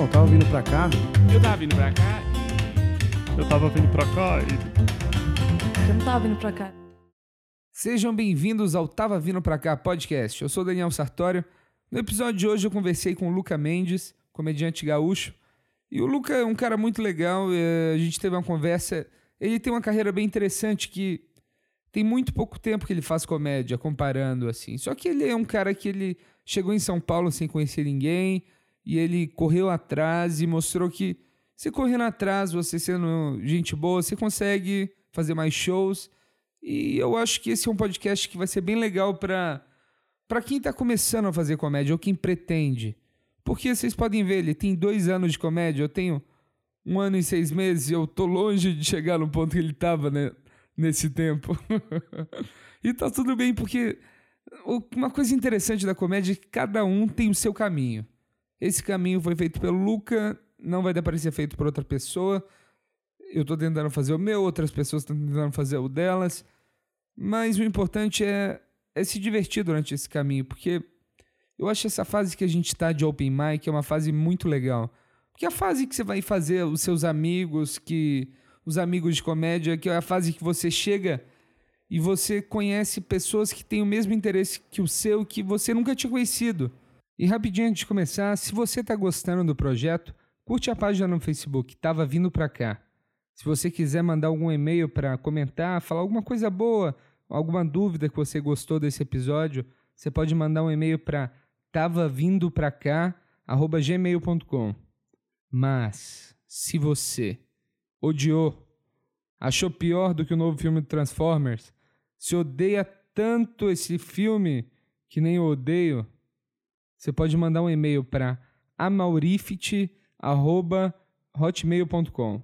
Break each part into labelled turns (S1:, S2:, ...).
S1: Não, tava vindo pra cá.
S2: Eu tava vindo pra cá. Eu tava vindo pra cá e.
S3: Eu não tava vindo pra cá.
S4: Sejam bem-vindos ao Tava Vindo Pra Cá podcast. Eu sou Daniel Sartório. No episódio de hoje eu conversei com o Luca Mendes, comediante gaúcho. E o Luca é um cara muito legal, eh, a gente teve uma conversa. Ele tem uma carreira bem interessante que tem muito pouco tempo que ele faz comédia, comparando assim. Só que ele é um cara que ele chegou em São Paulo sem conhecer ninguém e ele correu atrás e mostrou que se correndo atrás, você sendo gente boa, você consegue fazer mais shows. E eu acho que esse é um podcast que vai ser bem legal para para quem está começando a fazer comédia ou quem pretende. Porque vocês podem ver, ele tem dois anos de comédia, eu tenho um ano e seis meses e eu tô longe de chegar no ponto que ele estava né, nesse tempo. e tá tudo bem, porque uma coisa interessante da comédia é que cada um tem o seu caminho. Esse caminho foi feito pelo Luca, não vai dar para ser feito por outra pessoa. Eu tô tentando fazer o meu, outras pessoas estão tentando fazer o delas. Mas o importante é, é se divertir durante esse caminho, porque eu acho essa fase que a gente está de open mic é uma fase muito legal. Porque é a fase que você vai fazer os seus amigos, que os amigos de comédia, que é a fase que você chega e você conhece pessoas que têm o mesmo interesse que o seu, que você nunca tinha conhecido. E rapidinho antes de começar, se você está gostando do projeto, curte a página no Facebook, tava vindo para cá. Se você quiser mandar algum e-mail para comentar, falar alguma coisa boa, alguma dúvida que você gostou desse episódio, você pode mandar um e-mail para tava vindo pra cá gmail.com. Mas se você odiou, achou pior do que o novo filme do Transformers, se odeia tanto esse filme que nem eu odeio, você pode mandar um e-mail para amaurifit@hotmail.com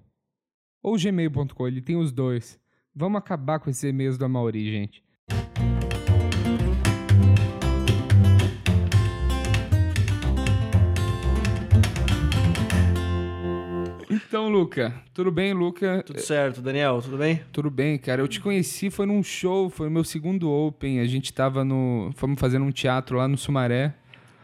S4: ou gmail.com, ele tem os dois. Vamos acabar com esses e-mails do Amauri, gente. Então, Luca, tudo bem, Luca?
S1: Tudo certo, Daniel, tudo bem?
S4: Tudo bem, cara. Eu te conheci, foi num show, foi o meu segundo Open. A gente tava no. Fomos fazendo um teatro lá no Sumaré.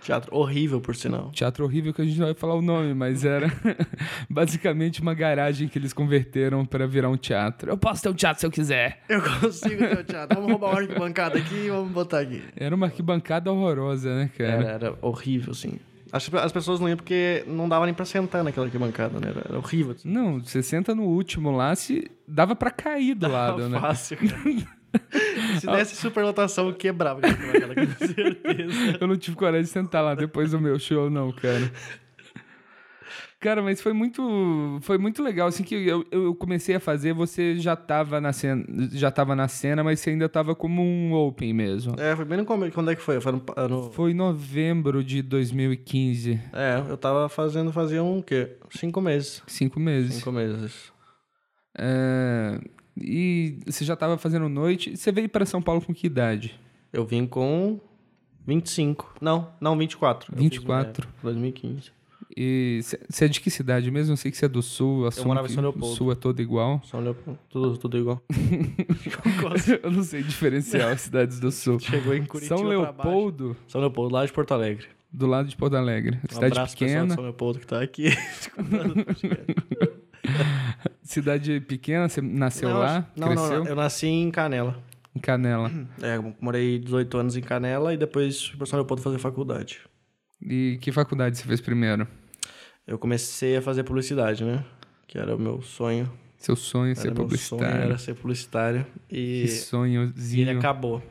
S1: Teatro horrível, por sinal.
S4: Teatro horrível que a gente não vai falar o nome, mas era basicamente uma garagem que eles converteram para virar um teatro. Eu posso ter um teatro se eu quiser.
S1: Eu consigo ter um teatro. Vamos roubar uma arquibancada aqui e vamos botar aqui.
S4: Era uma arquibancada horrorosa, né, cara?
S1: Era, era horrível, sim. As, as pessoas não iam porque não dava nem pra sentar naquela arquibancada, né? Era, era horrível.
S4: Não, você senta no último lá, se dava para cair do
S1: Dava
S4: lado, né?
S1: fácil, cara. Se desse superlotação, eu quebrava aquela com certeza.
S4: Eu não tive coragem de sentar lá depois do meu show, não, cara. Cara, mas foi muito, foi muito legal, assim, que eu, eu comecei a fazer, você já tava na cena, já tava na cena, mas você ainda tava como um open mesmo.
S1: É, foi bem no começo. Quando é que foi? Foi no, no-
S4: Foi em novembro de 2015,
S1: É, eu tava fazendo, fazia um quê? Cinco meses.
S4: cinco meses.
S1: Cinco meses.
S4: É, e você já tava fazendo noite, você veio para São Paulo com que idade?
S1: Eu vim com 25. Não, não, 24. Eu
S4: 24.
S1: Fiz, é, 2015.
S4: E você é de que cidade mesmo? Eu sei que você é do sul, assumo
S1: morava em São Leopoldo.
S4: sul é todo igual.
S1: São Leopoldo. Tudo, tudo igual.
S4: eu não sei diferenciar as cidades do sul.
S1: Chegou em Curitiba
S4: São
S1: pra baixo.
S4: Leopoldo,
S1: São Leopoldo, lá de Porto Alegre.
S4: do lado de Porto Alegre.
S1: Um
S4: Cidade
S1: abraço,
S4: pequena.
S1: São Leopoldo que tá aqui.
S4: Cidade pequena, você nasceu
S1: não,
S4: lá?
S1: Não,
S4: cresceu?
S1: não, eu nasci em Canela.
S4: Em Canela.
S1: É, morei 18 anos em Canela e depois fui pra São Leopoldo fazer faculdade.
S4: E que faculdade você fez primeiro?
S1: Eu comecei a fazer publicidade, né? Que era o meu sonho.
S4: Seu sonho é ser
S1: era meu
S4: publicitário.
S1: sonho era ser publicitário.
S4: Que
S1: E, e ele
S4: sonhozinho.
S1: acabou.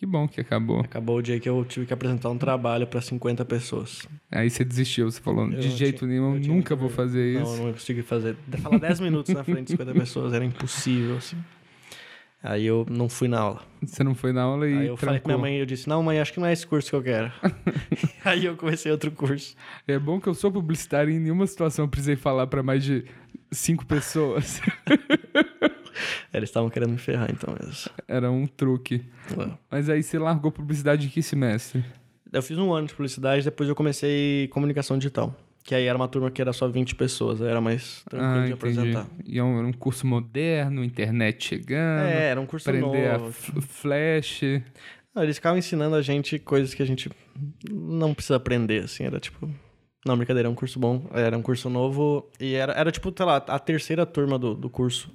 S4: Que bom que acabou.
S1: Acabou o dia que eu tive que apresentar um trabalho pra 50 pessoas.
S4: Aí você desistiu, você falou, de
S1: não
S4: jeito
S1: tinha-
S4: nenhum,
S1: eu
S4: nunca vou fazer
S1: Não,
S4: isso.
S1: eu não consegui fazer. Falar 10 minutos na frente de 50 pessoas era impossível, assim. Aí eu não fui na aula.
S4: Você não foi na aula e
S1: Aí eu falei pra minha
S4: trancou.
S1: mãe, eu disse, não, mãe, acho que não é esse curso que eu quero. Aí eu comecei outro curso.
S4: É bom que eu sou publicitário e em nenhuma situação eu precisei falar pra mais de cinco pessoas.
S1: Eles estavam querendo me ferrar, então mesmo.
S4: Era um truque. Mas aí você largou publicidade em que semestre?
S1: Eu fiz um ano de publicidade, depois eu comecei comunicação digital. Que aí era uma turma que era só 20 pessoas, era mais tranquilo
S4: ah,
S1: de apresentar.
S4: E é era um curso moderno, internet chegando,
S1: É, era um curso
S4: aprender
S1: novo.
S4: f- flash.
S1: Não, eles ficavam ensinando a gente coisas que a gente não precisa aprender, assim. Era tipo. Não, brincadeira, é um curso bom. Era um curso novo e era, era tipo, sei lá, a terceira turma do, do curso.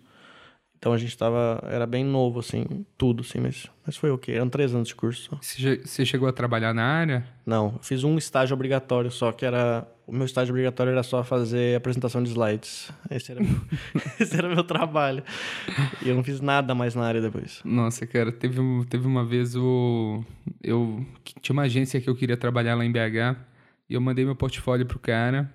S1: Então a gente tava. Era bem novo, assim, tudo, assim, mas, mas foi o quê? Eram três anos de curso só.
S4: Você che- Você chegou a trabalhar na área?
S1: Não, fiz um estágio obrigatório só, que era. O meu estágio obrigatório era só fazer apresentação de slides. Esse era meu, esse era meu trabalho. E eu não fiz nada mais na área depois.
S4: Nossa, cara, teve, teve uma vez o. Eu tinha uma agência que eu queria trabalhar lá em BH e eu mandei meu portfólio pro cara.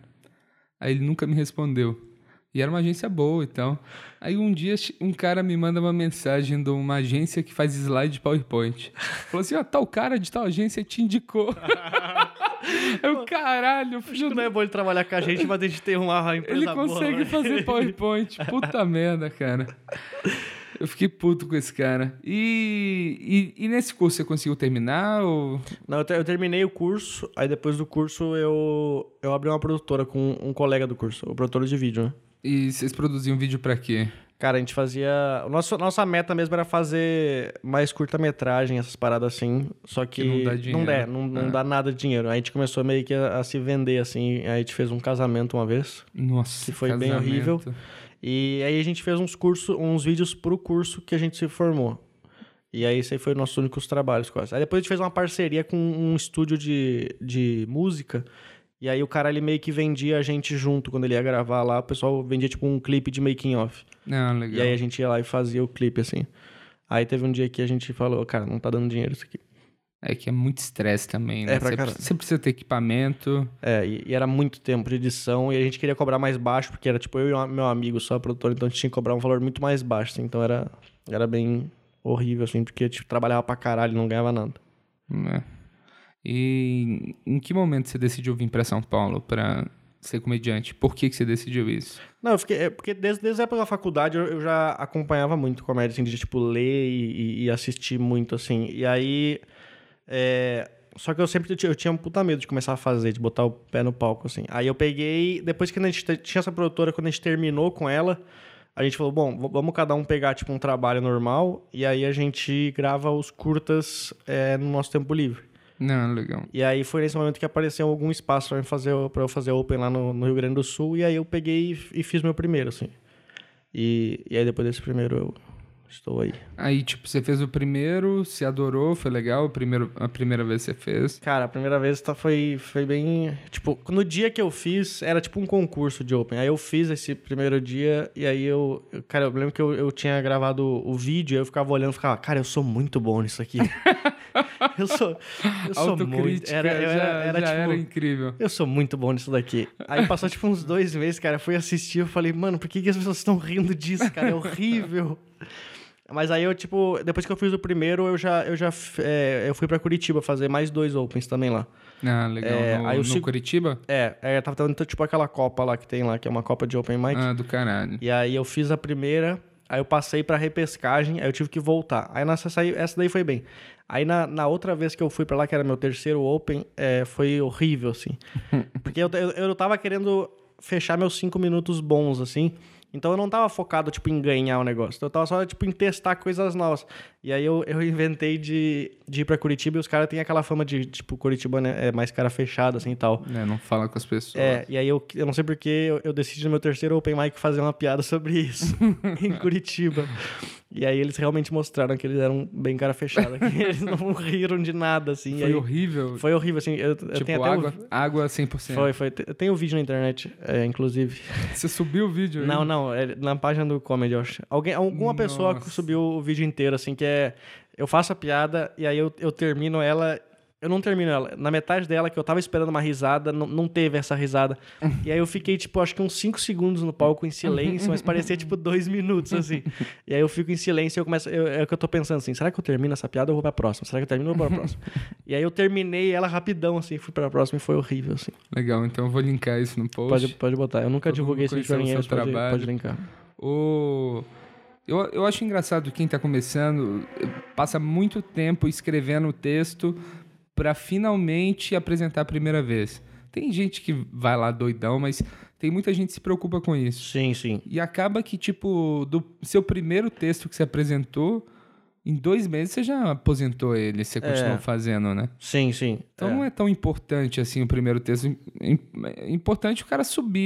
S4: Aí ele nunca me respondeu. E era uma agência boa e tal. Aí um dia um cara me manda uma mensagem de uma agência que faz slide de PowerPoint. Falou assim: ó, tal cara de tal agência te indicou. Eu, caralho, filho
S1: Acho que não é bom ele trabalhar com a gente, mas a gente tem uma empresa
S4: Ele
S1: boa,
S4: consegue
S1: né?
S4: fazer PowerPoint. Puta merda, cara. Eu fiquei puto com esse cara. E, e, e nesse curso você conseguiu terminar? Ou...
S1: Não, eu, te- eu terminei o curso, aí depois do curso eu, eu abri uma produtora com um colega do curso, o produtor de vídeo, né?
S4: E vocês produziam vídeo pra quê?
S1: Cara, a gente fazia. O nosso, nossa meta mesmo era fazer mais curta-metragem, essas paradas assim. Só que.
S4: Que não dá dinheiro.
S1: Não, dá, não, não
S4: É.
S1: dá nada de dinheiro. Aí a gente começou meio que a, a se vender, assim. Aí a gente fez um casamento uma vez.
S4: Nossa,
S1: Que foi bem
S4: casamento.
S1: horrível. E aí a gente fez uns cursos, uns vídeos pro curso que a gente se formou. E aí esse aí foi nossos únicos trabalhos quase. Aí depois a gente fez uma parceria com um estúdio de, de música. E aí o cara ele meio que vendia a gente junto quando ele ia gravar lá. O pessoal vendia tipo um clipe de making off.
S4: Ah, legal.
S1: E aí a gente ia lá e fazia o clipe assim. Aí teve um dia que a gente falou, cara, não tá dando dinheiro isso aqui.
S4: É que é muito estresse também, né?
S1: É, pra
S4: você,
S1: caralho.
S4: você precisa ter equipamento.
S1: É, e, e era muito tempo de edição e a gente queria cobrar mais baixo, porque era tipo eu e meu amigo só produtor, então a gente tinha que cobrar um valor muito mais baixo, assim, então era, era bem horrível, assim, porque tipo, trabalhava pra caralho e não ganhava nada.
S4: né? E em que momento você decidiu vir pra São Paulo pra ser comediante? Por que, que você decidiu isso?
S1: Não, eu fiquei. É porque desde, desde a época da faculdade eu, eu já acompanhava muito comédia, assim, de tipo, ler e, e- assistir muito, assim. E aí. é, Só que eu sempre eu tinha um puta medo de começar a fazer, de botar o pé no palco, assim. Aí eu peguei. Depois que a gente te- tinha essa produtora, quando a gente terminou com ela, a gente falou: bom, vamos cada um pegar, tipo, um trabalho normal. E aí a gente grava os curtas é, no nosso tempo livre.
S4: Não, legal.
S1: E aí foi nesse momento que apareceu algum espaço pra, mim fazer, pra eu fazer Open lá no, no Rio Grande do Sul. E aí eu peguei e, e fiz meu primeiro, assim. E, e aí depois desse primeiro eu estou aí.
S4: Aí, tipo, você fez o primeiro, se adorou, foi legal, o primeiro, a primeira vez que você fez.
S1: Cara, a primeira vez tá, foi, foi bem. Tipo, no dia que eu fiz, era tipo um concurso de Open. Aí eu fiz esse primeiro dia e aí eu. Cara, eu lembro que eu, eu tinha gravado o vídeo eu ficava olhando e ficava, cara, eu sou muito bom nisso aqui. eu sou. Eu sou muito. Era, eu
S4: já,
S1: era, tipo.
S4: era incrível.
S1: Eu sou muito bom nisso daqui. Aí passou tipo uns dois meses, cara. Fui assistir, eu falei, mano, por que, que as pessoas estão rindo disso, cara? É horrível. Mas aí eu, tipo, depois que eu fiz o primeiro, eu já, eu já é, eu fui pra Curitiba fazer mais dois Opens também lá.
S4: Ah, legal.
S1: É,
S4: no
S1: aí
S4: no
S1: seg-
S4: Curitiba?
S1: É, é tava tendo tipo aquela Copa lá que tem lá, que é uma Copa de Open Mic.
S4: Ah, do caralho.
S1: E aí eu fiz a primeira, aí eu passei pra repescagem, aí eu tive que voltar. Aí nessa essa daí foi bem. Aí na, na outra vez que eu fui pra lá, que era meu terceiro Open, é, foi horrível, assim. Porque eu, eu, eu tava querendo fechar meus cinco minutos bons, assim. Então eu não tava focado, tipo, em ganhar o negócio. Eu tava só, tipo, em testar coisas novas. E aí eu, eu inventei de, de ir pra Curitiba e os caras têm aquela fama de, tipo, Curitiba né, é mais cara fechada, assim, e tal.
S4: É, não fala com as pessoas.
S1: É, e aí eu, eu não sei porque eu, eu decidi no meu terceiro Open Mic fazer uma piada sobre isso em Curitiba. E aí eles realmente mostraram que eles eram bem cara fechada, que eles não riram de nada, assim.
S4: Foi
S1: aí-
S4: horrível.
S1: Foi horrível, assim. Eu, eu
S4: tipo,
S1: tenho até
S4: água,
S1: o...
S4: água 100%.
S1: Foi, foi. Eu tenho o vídeo na internet, é, inclusive.
S4: Você subiu o vídeo aí?
S1: Não, não, é na página do Comedy, eu acho. Alguém, alguma pessoa
S4: Nossa.
S1: subiu o vídeo inteiro, assim, que é. Eu faço a piada e aí eu, eu termino ela. Eu não termino ela. Na metade dela, que eu tava esperando uma risada, não, não teve essa risada. E aí eu fiquei, tipo, acho que uns 5 segundos no palco em silêncio, mas parecia, tipo, dois minutos, assim. E aí eu fico em silêncio e eu começo. eu- é o que eu tô pensando assim: será que eu termino essa piada ou vou pra próxima? Será que eu termino ou vou pra próxima? e aí eu terminei ela rapidão, assim, fui pra próxima e foi horrível, assim.
S4: Legal, então eu vou linkar isso no post.
S1: Pode, pode botar. Eu nunca
S4: Todo
S1: divulguei vídeo pra ninguém, pode, pode linkar.
S4: O... Eu, eu acho engraçado quem tá começando passa muito tempo escrevendo o texto pra finalmente apresentar a primeira vez. Tem gente que vai lá doidão, mas tem muita gente que se preocupa com isso.
S1: Sim, sim.
S4: E acaba que, tipo, do seu primeiro texto que você apresentou, Em dois meses você já aposentou ele, você continuou
S1: É.
S4: fazendo, né?
S1: Sim, sim.
S4: Então
S1: é.
S4: não é tão importante assim o primeiro texto. É importante o cara subir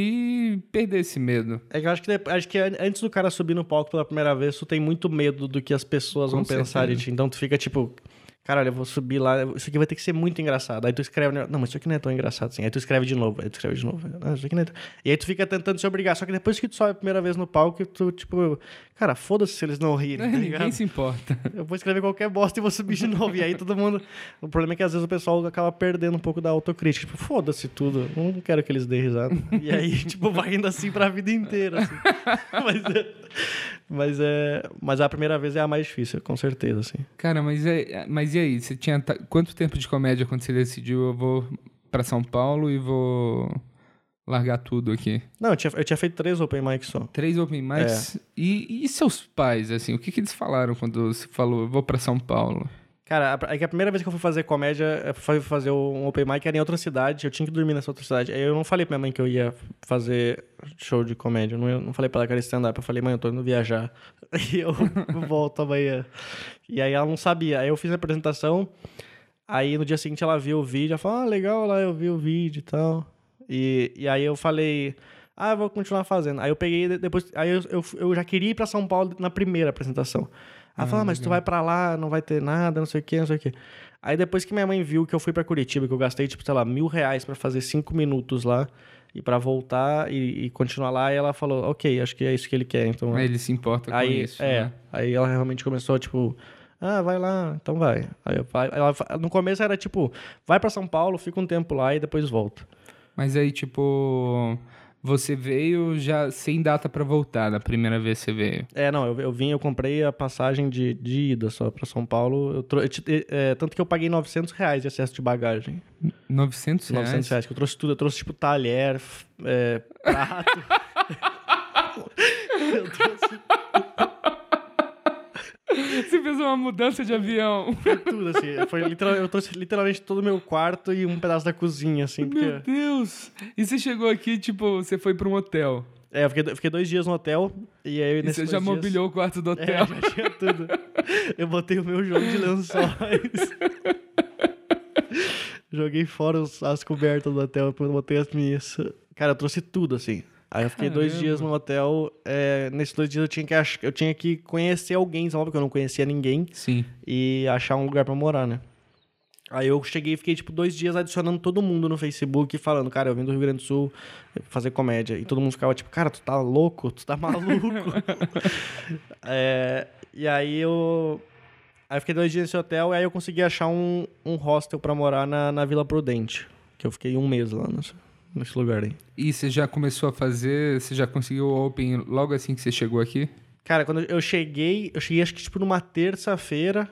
S4: e perder esse medo.
S1: É que eu acho que, acho que an- antes do cara subir no palco pela primeira vez, tu tem muito medo do que as pessoas
S4: Com
S1: vão pensar de
S4: certeza.
S1: ti. Então tu fica tipo, caralho, eu vou subir lá, isso aqui vai ter que ser muito engraçado. Aí tu escreve, não, mas isso aqui não é tão engraçado assim. Aí tu escreve de novo, aí tu escreve de novo. Não, isso aqui não é tão... E aí tu fica tentando se obrigar. Só que depois que tu sobe a primeira vez no palco, tu, tipo, cara, foda-se se eles não rirem, tá
S4: Ninguém se importa.
S1: Eu vou escrever qualquer bosta e vou subir de novo. E aí todo mundo. O problema é que às vezes o pessoal acaba perdendo um pouco da autocrítica. Tipo, foda-se tudo. eu Não quero que eles dêem risada. E aí, tipo, vai indo assim pra vida inteira. assim. Mas, é, mas é. Mas a primeira vez é a mais difícil, com certeza, assim.
S4: Cara, mas, é, mas e aí? Você tinha quanto tempo de comédia quando você decidiu eu vou pra São Paulo e vou largar tudo aqui?
S1: Não, eu tinha, eu tinha feito três open mics só.
S4: Três open mics. E, e seus pais, assim, o que, que eles falaram quando você falou eu vou pra São Paulo?
S1: Cara, é que a primeira vez que eu fui fazer comédia, fui fazer um open mic era em outra cidade, eu tinha que dormir nessa outra cidade. Aí eu não falei pra minha mãe que eu ia fazer show de comédia, eu não, falei pra ela que era stand-up, eu falei, mãe, eu tô indo viajar. E eu volto amanhã. E aí ela não sabia. Aí eu fiz a apresentação, aí no dia seguinte ela viu o vídeo, ela falou, ah, legal lá, eu vi o vídeo e tal. E, e aí eu falei, ah, eu vou continuar fazendo. Aí eu peguei, de- depois, aí eu, eu, eu já queria ir pra São Paulo na primeira apresentação. Ela falou, ah, mas tu vai pra lá, não vai ter nada, não sei o que, não sei o que. Aí depois que minha mãe viu que eu fui pra Curitiba, que eu gastei, tipo, sei lá, mil reais pra fazer cinco minutos lá e pra voltar e, e continuar lá, e ela falou, ok, acho que é isso que ele quer, então...
S4: Ele se importa com
S1: Aí,
S4: isso.
S1: é,
S4: né?
S1: aí ela realmente começou, tipo, ah, vai lá, então vai. Aí eu, ela, no começo era tipo, vai pra São Paulo, fica um tempo lá e depois volta.
S4: Mas aí, tipo, você veio já sem data pra voltar na primeira vez que você veio.
S1: É, não, eu, eu vim, eu comprei a passagem de, de ida só pra São Paulo, eu trou- eu te- é, tanto que eu paguei 900 reais de excesso de bagagem.
S4: 900 reais?
S1: 900 reais, que eu trouxe tudo, eu trouxe tipo talher, é, prato. eu trouxe
S4: Você fez uma mudança de avião.
S1: tudo, assim, foi literal, eu trouxe literalmente todo o meu quarto e um pedaço da cozinha, assim, porque...
S4: Meu Deus! E você chegou aqui, tipo, você foi pra um hotel.
S1: É, eu fiquei, eu fiquei dois dias no hotel e aí
S4: E você já
S1: dias-
S4: mobiliou o quarto do
S1: É,
S4: hotel.
S1: já tinha tudo. Eu botei o meu jogo de lençóis. Joguei fora as cobertas do hotel, botei as minhas. Cara, eu trouxe tudo, assim. Aí eu fiquei dois
S4: Caramba.
S1: dias no hotel. é, nesses dois dias eu tinha que, ach... eu tinha que conhecer alguém, sabe? Porque eu não conhecia ninguém.
S4: Sim.
S1: E achar um lugar pra morar, né? Aí eu cheguei e fiquei, tipo, dois dias adicionando todo mundo no Facebook, falando, cara, eu vim do Rio Grande do Sul fazer comédia. E todo mundo ficava, tipo, cara, tu tá louco? Tu tá maluco? É, e aí eu... Aí eu fiquei dois dias nesse hotel e aí eu consegui achar um, um hostel pra morar na, na Vila Prudente. Que eu fiquei um mês lá nesse, nesse lugar aí.
S4: E você já começou a fazer, você já conseguiu o Open logo assim que você chegou aqui?
S1: Cara, quando eu cheguei, eu cheguei acho que tipo numa terça-feira.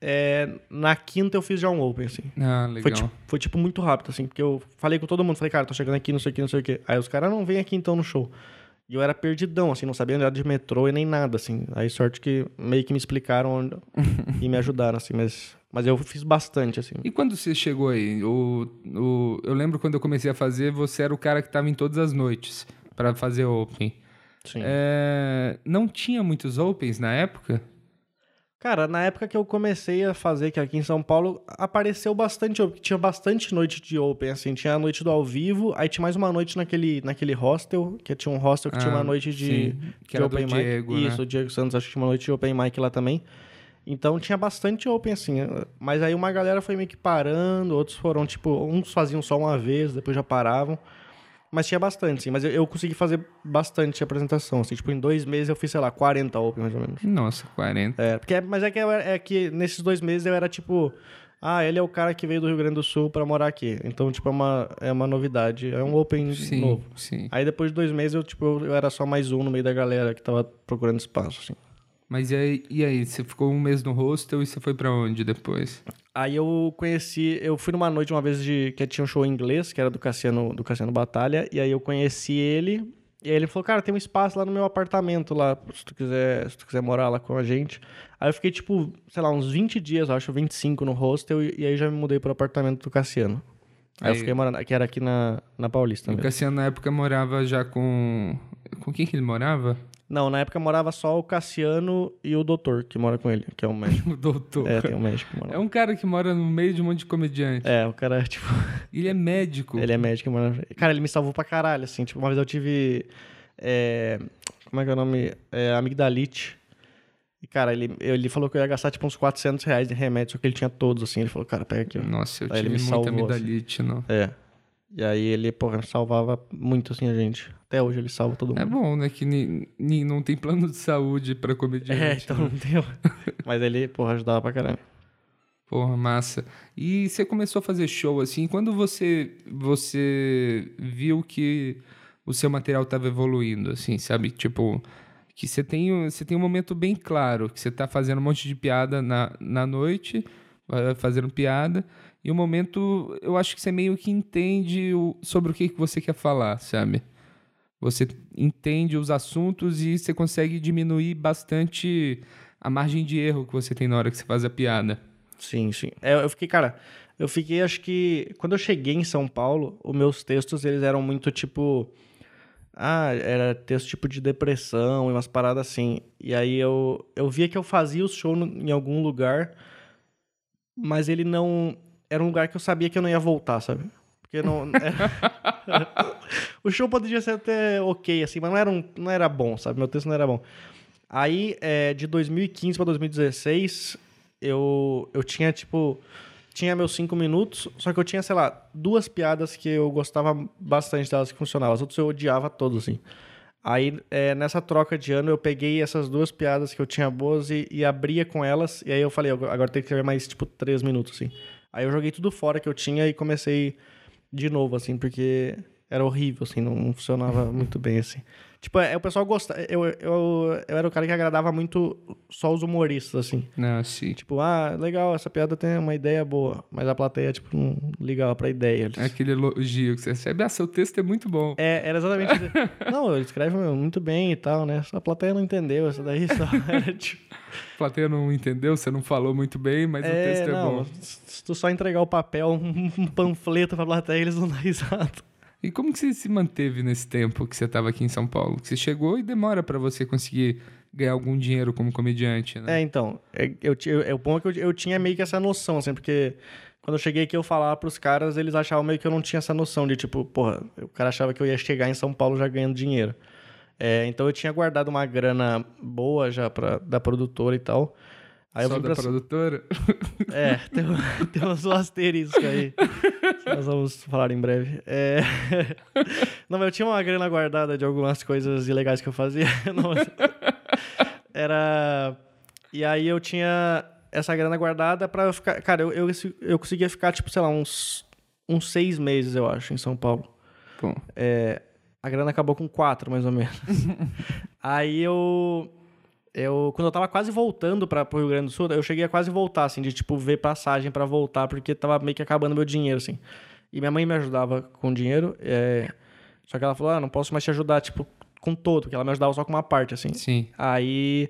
S1: é, na quinta eu fiz já um open, assim.
S4: Ah, legal.
S1: Foi tipo, foi tipo muito rápido, assim, porque eu falei com todo mundo, falei, cara, tô chegando aqui, não sei o que, não sei o que. Aí os caras não vêm aqui então no show. E eu era perdidão, assim, não sabia andar de metrô e nem nada, assim. Aí sorte que meio que me explicaram onde- e me ajudaram, assim, mas, mas eu fiz bastante, assim.
S4: E quando você chegou aí? O, o, eu lembro quando eu comecei a fazer, você era o cara que tava em todas as noites pra fazer Open.
S1: Sim.
S4: É, não tinha muitos Opens na época?
S1: Cara, na época que eu comecei a fazer, que aqui em São Paulo, apareceu bastante, open, tinha bastante noite de open, assim, tinha a noite do ao vivo, aí tinha mais uma noite naquele, naquele hostel, que tinha um hostel que tinha
S4: Ah,
S1: uma noite de,
S4: sim, que
S1: de
S4: era do
S1: open
S4: Diego,
S1: mic.
S4: né?
S1: Isso, o Diego Santos, acho que tinha uma noite de open mic lá também. Então tinha bastante open, assim, mas aí uma galera foi meio que parando, outros foram, tipo, uns faziam só uma vez, depois já paravam. Mas tinha bastante, sim. Mas eu, eu consegui fazer bastante apresentação, assim. Tipo, em dois meses eu fiz, sei lá, 40 open, mais ou menos.
S4: Nossa, 40.
S1: É, porque, mas é que, eu é que nesses dois meses eu era tipo. Ah, ele é o cara que veio do Rio Grande do Sul pra morar aqui. Então, tipo, é uma, é uma novidade. É um open
S4: Sim,
S1: novo.
S4: sim.
S1: Aí depois de dois meses eu, tipo, eu era só mais um no meio da galera que tava procurando espaço, assim.
S4: Mas e aí, e aí, você ficou um mês no hostel e você foi pra onde depois?
S1: Aí eu conheci, eu fui numa noite uma vez de que tinha um show em inglês, que era do Cassiano, do Cassiano Batalha, e aí eu conheci ele, e aí ele falou: "Cara, tem um espaço lá no meu apartamento lá, se tu quiser, se tu quiser morar lá com a gente". Aí eu fiquei tipo, sei lá, uns 20 dias, eu acho, 25 no hostel e, e aí já me mudei pro apartamento do Cassiano. Aí, eu
S4: Aí-
S1: fiquei morando, que era aqui na, na Paulista
S4: O
S1: mesmo.
S4: Cassiano na época morava já com. Com quem que ele morava?
S1: Não, na época morava só o Cassiano e o doutor, que mora com ele, que é um médico.
S4: O doutor.
S1: É, tem um médico que mora
S4: É um cara que mora no meio de um monte de comediante.
S1: É, o cara, tipo,
S4: Ele é médico.
S1: ele é médico e mora. Cara, ele me salvou pra caralho, assim. Tipo, uma vez eu tive. é, Como é que é o nome? É, amigdalite. E, cara, ele, ele falou que eu ia gastar, tipo, uns 400 reais em remédio, só que ele tinha todos, assim. Ele falou, cara, pega aqui, ó.
S4: Nossa, eu
S1: Aí ele
S4: tive
S1: me
S4: muita
S1: salvou, assim.
S4: amidalite, não.
S1: É. E aí ele, porra, salvava muito, assim, a gente. Até hoje ele salva todo mundo.
S4: É bom, né? Que ni, ni- não tem plano de saúde pra comediante.
S1: É, então
S4: né?
S1: não deu. Mas ele, porra, ajudava pra caramba.
S4: Porra, massa. E você começou a fazer show assim, quando você você viu que o seu material estava evoluindo, assim, sabe? Tipo, que você tem, um- você tem um momento bem claro, que você tá fazendo um monte de piada na, na noite, vai fazendo piada, e o momento, eu acho que você meio que entende o- sobre o que, que você quer falar, sabe? Você entende os assuntos e você consegue diminuir bastante a margem de erro que você tem na hora que você faz a piada.
S1: Sim, sim. É, eu fiquei, cara, eu fiquei, acho que. Quando eu cheguei em São Paulo, os meus textos, eles eram muito tipo. Ah, era texto tipo de depressão e umas paradas assim. E aí eu, eu via que eu fazia o show no- em algum lugar, mas ele não. Era um lugar que eu sabia que eu não ia voltar, sabe? Porque não. era- o show poderia ser até ok, assim, mas não era, um, não era bom, sabe? Meu texto não era bom. Aí, é, de 2015 pra 2016, eu, eu tinha, tipo... Tinha meus cinco minutos, só que eu tinha, sei lá, duas piadas que eu gostava bastante delas que funcionavam. As outras eu odiava todas, assim. Aí, é, nessa troca de ano, eu peguei essas duas piadas que eu tinha boas e, e abria com elas. E aí eu falei, agora agora tem que escrever mais, tipo, três minutos, assim. Aí eu joguei tudo fora que eu tinha e comecei de novo, assim, porque era horrível, assim, não, funcionava muito bem, assim. Tipo, é, o pessoal gosta. Eu, eu, eu era o cara que agradava muito só os humoristas, assim.
S4: Não, sim.
S1: Tipo, ah, legal, essa piada tem uma ideia boa. Mas a plateia, tipo, não ligava pra ideia. Eles-
S4: É aquele elogio que você recebe. Ah, seu texto é muito bom.
S1: É, era exatamente isso. Não, ele escreve muito bem e tal, né? Só a plateia não entendeu isso daí, só era tipo...
S4: A plateia não entendeu, você não falou muito bem, mas o
S1: É,
S4: texto é
S1: não,
S4: bom.
S1: se tu só entregar o papel, um, um panfleto pra plateia, eles não dão risada.
S4: E como que você se manteve nesse tempo que você estava aqui em São Paulo? Que você chegou e demora pra você conseguir ganhar algum dinheiro como comediante, né?
S1: É, então, é, eu, ti- eu, é, o bom é que eu, eu tinha meio que essa noção, assim, porque quando eu cheguei aqui eu falava pros caras, eles achavam meio que eu não tinha essa noção de, tipo, porra, o cara achava que eu ia chegar em São Paulo já ganhando dinheiro. É, então eu tinha guardado uma grana boa já pra, da produtora e tal. Aí eu
S4: Só
S1: vim
S4: da
S1: pra...
S4: produtora?
S1: É, tem, um- tem uns asteriscos aí. que Nós vamos falar em breve. É... Não, mas eu tinha uma grana guardada de algumas coisas ilegais que eu fazia. Não, Era. E aí eu tinha essa grana guardada pra eu ficar. Cara, eu, eu, eu conseguia ficar, tipo, sei lá, uns, uns seis meses, eu acho, em São Paulo.
S4: Bom,
S1: É, a grana acabou com quatro, mais ou menos. Aí eu. Eu, quando eu tava quase voltando para pro Rio Grande do Sul, eu cheguei a quase voltar, assim, de tipo, ver passagem pra voltar, porque tava meio que acabando meu dinheiro, assim. E minha mãe me ajudava com dinheiro, é, só que ela falou, ah, não posso mais te ajudar, tipo, com todo, porque ela me ajudava só com uma parte, assim.
S4: sim.
S1: Aí,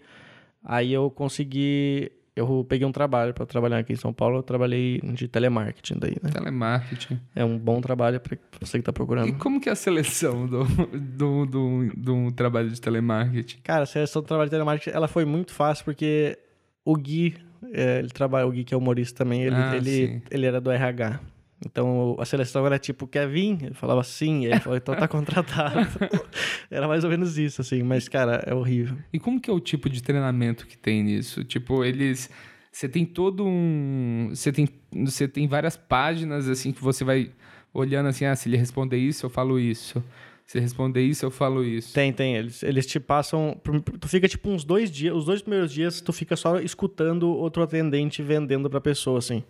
S1: aí eu consegui, eu peguei um trabalho pra trabalhar aqui em São Paulo, eu trabalhei de telemarketing daí, né?
S4: Telemarketing.
S1: É um bom trabalho pra você que tá procurando.
S4: E como que é a seleção do, do, do, do trabalho de telemarketing?
S1: Cara, a seleção do trabalho de telemarketing, ela foi muito fácil, porque o Gui, é, ele trabalha, o Gui que é humorista também, ele,
S4: Ah,
S1: ele,
S4: sim.
S1: ele era do RH. Então a seleção era tipo, quer vir? Ele falava sim, ele falou, então tá contratado. era mais ou menos isso, assim, mas cara, é horrível.
S4: E como que é o tipo de treinamento que tem nisso? Tipo, eles... Você tem todo um... Você tem, você tem várias páginas, assim, que você vai olhando assim, ah, se ele responder isso, eu falo isso. Se ele responder isso, eu falo isso.
S1: Tem, tem, eles, eles te passam, tu fica tipo uns dois dias, os dois primeiros dias tu fica só escutando outro atendente vendendo pra pessoa, assim.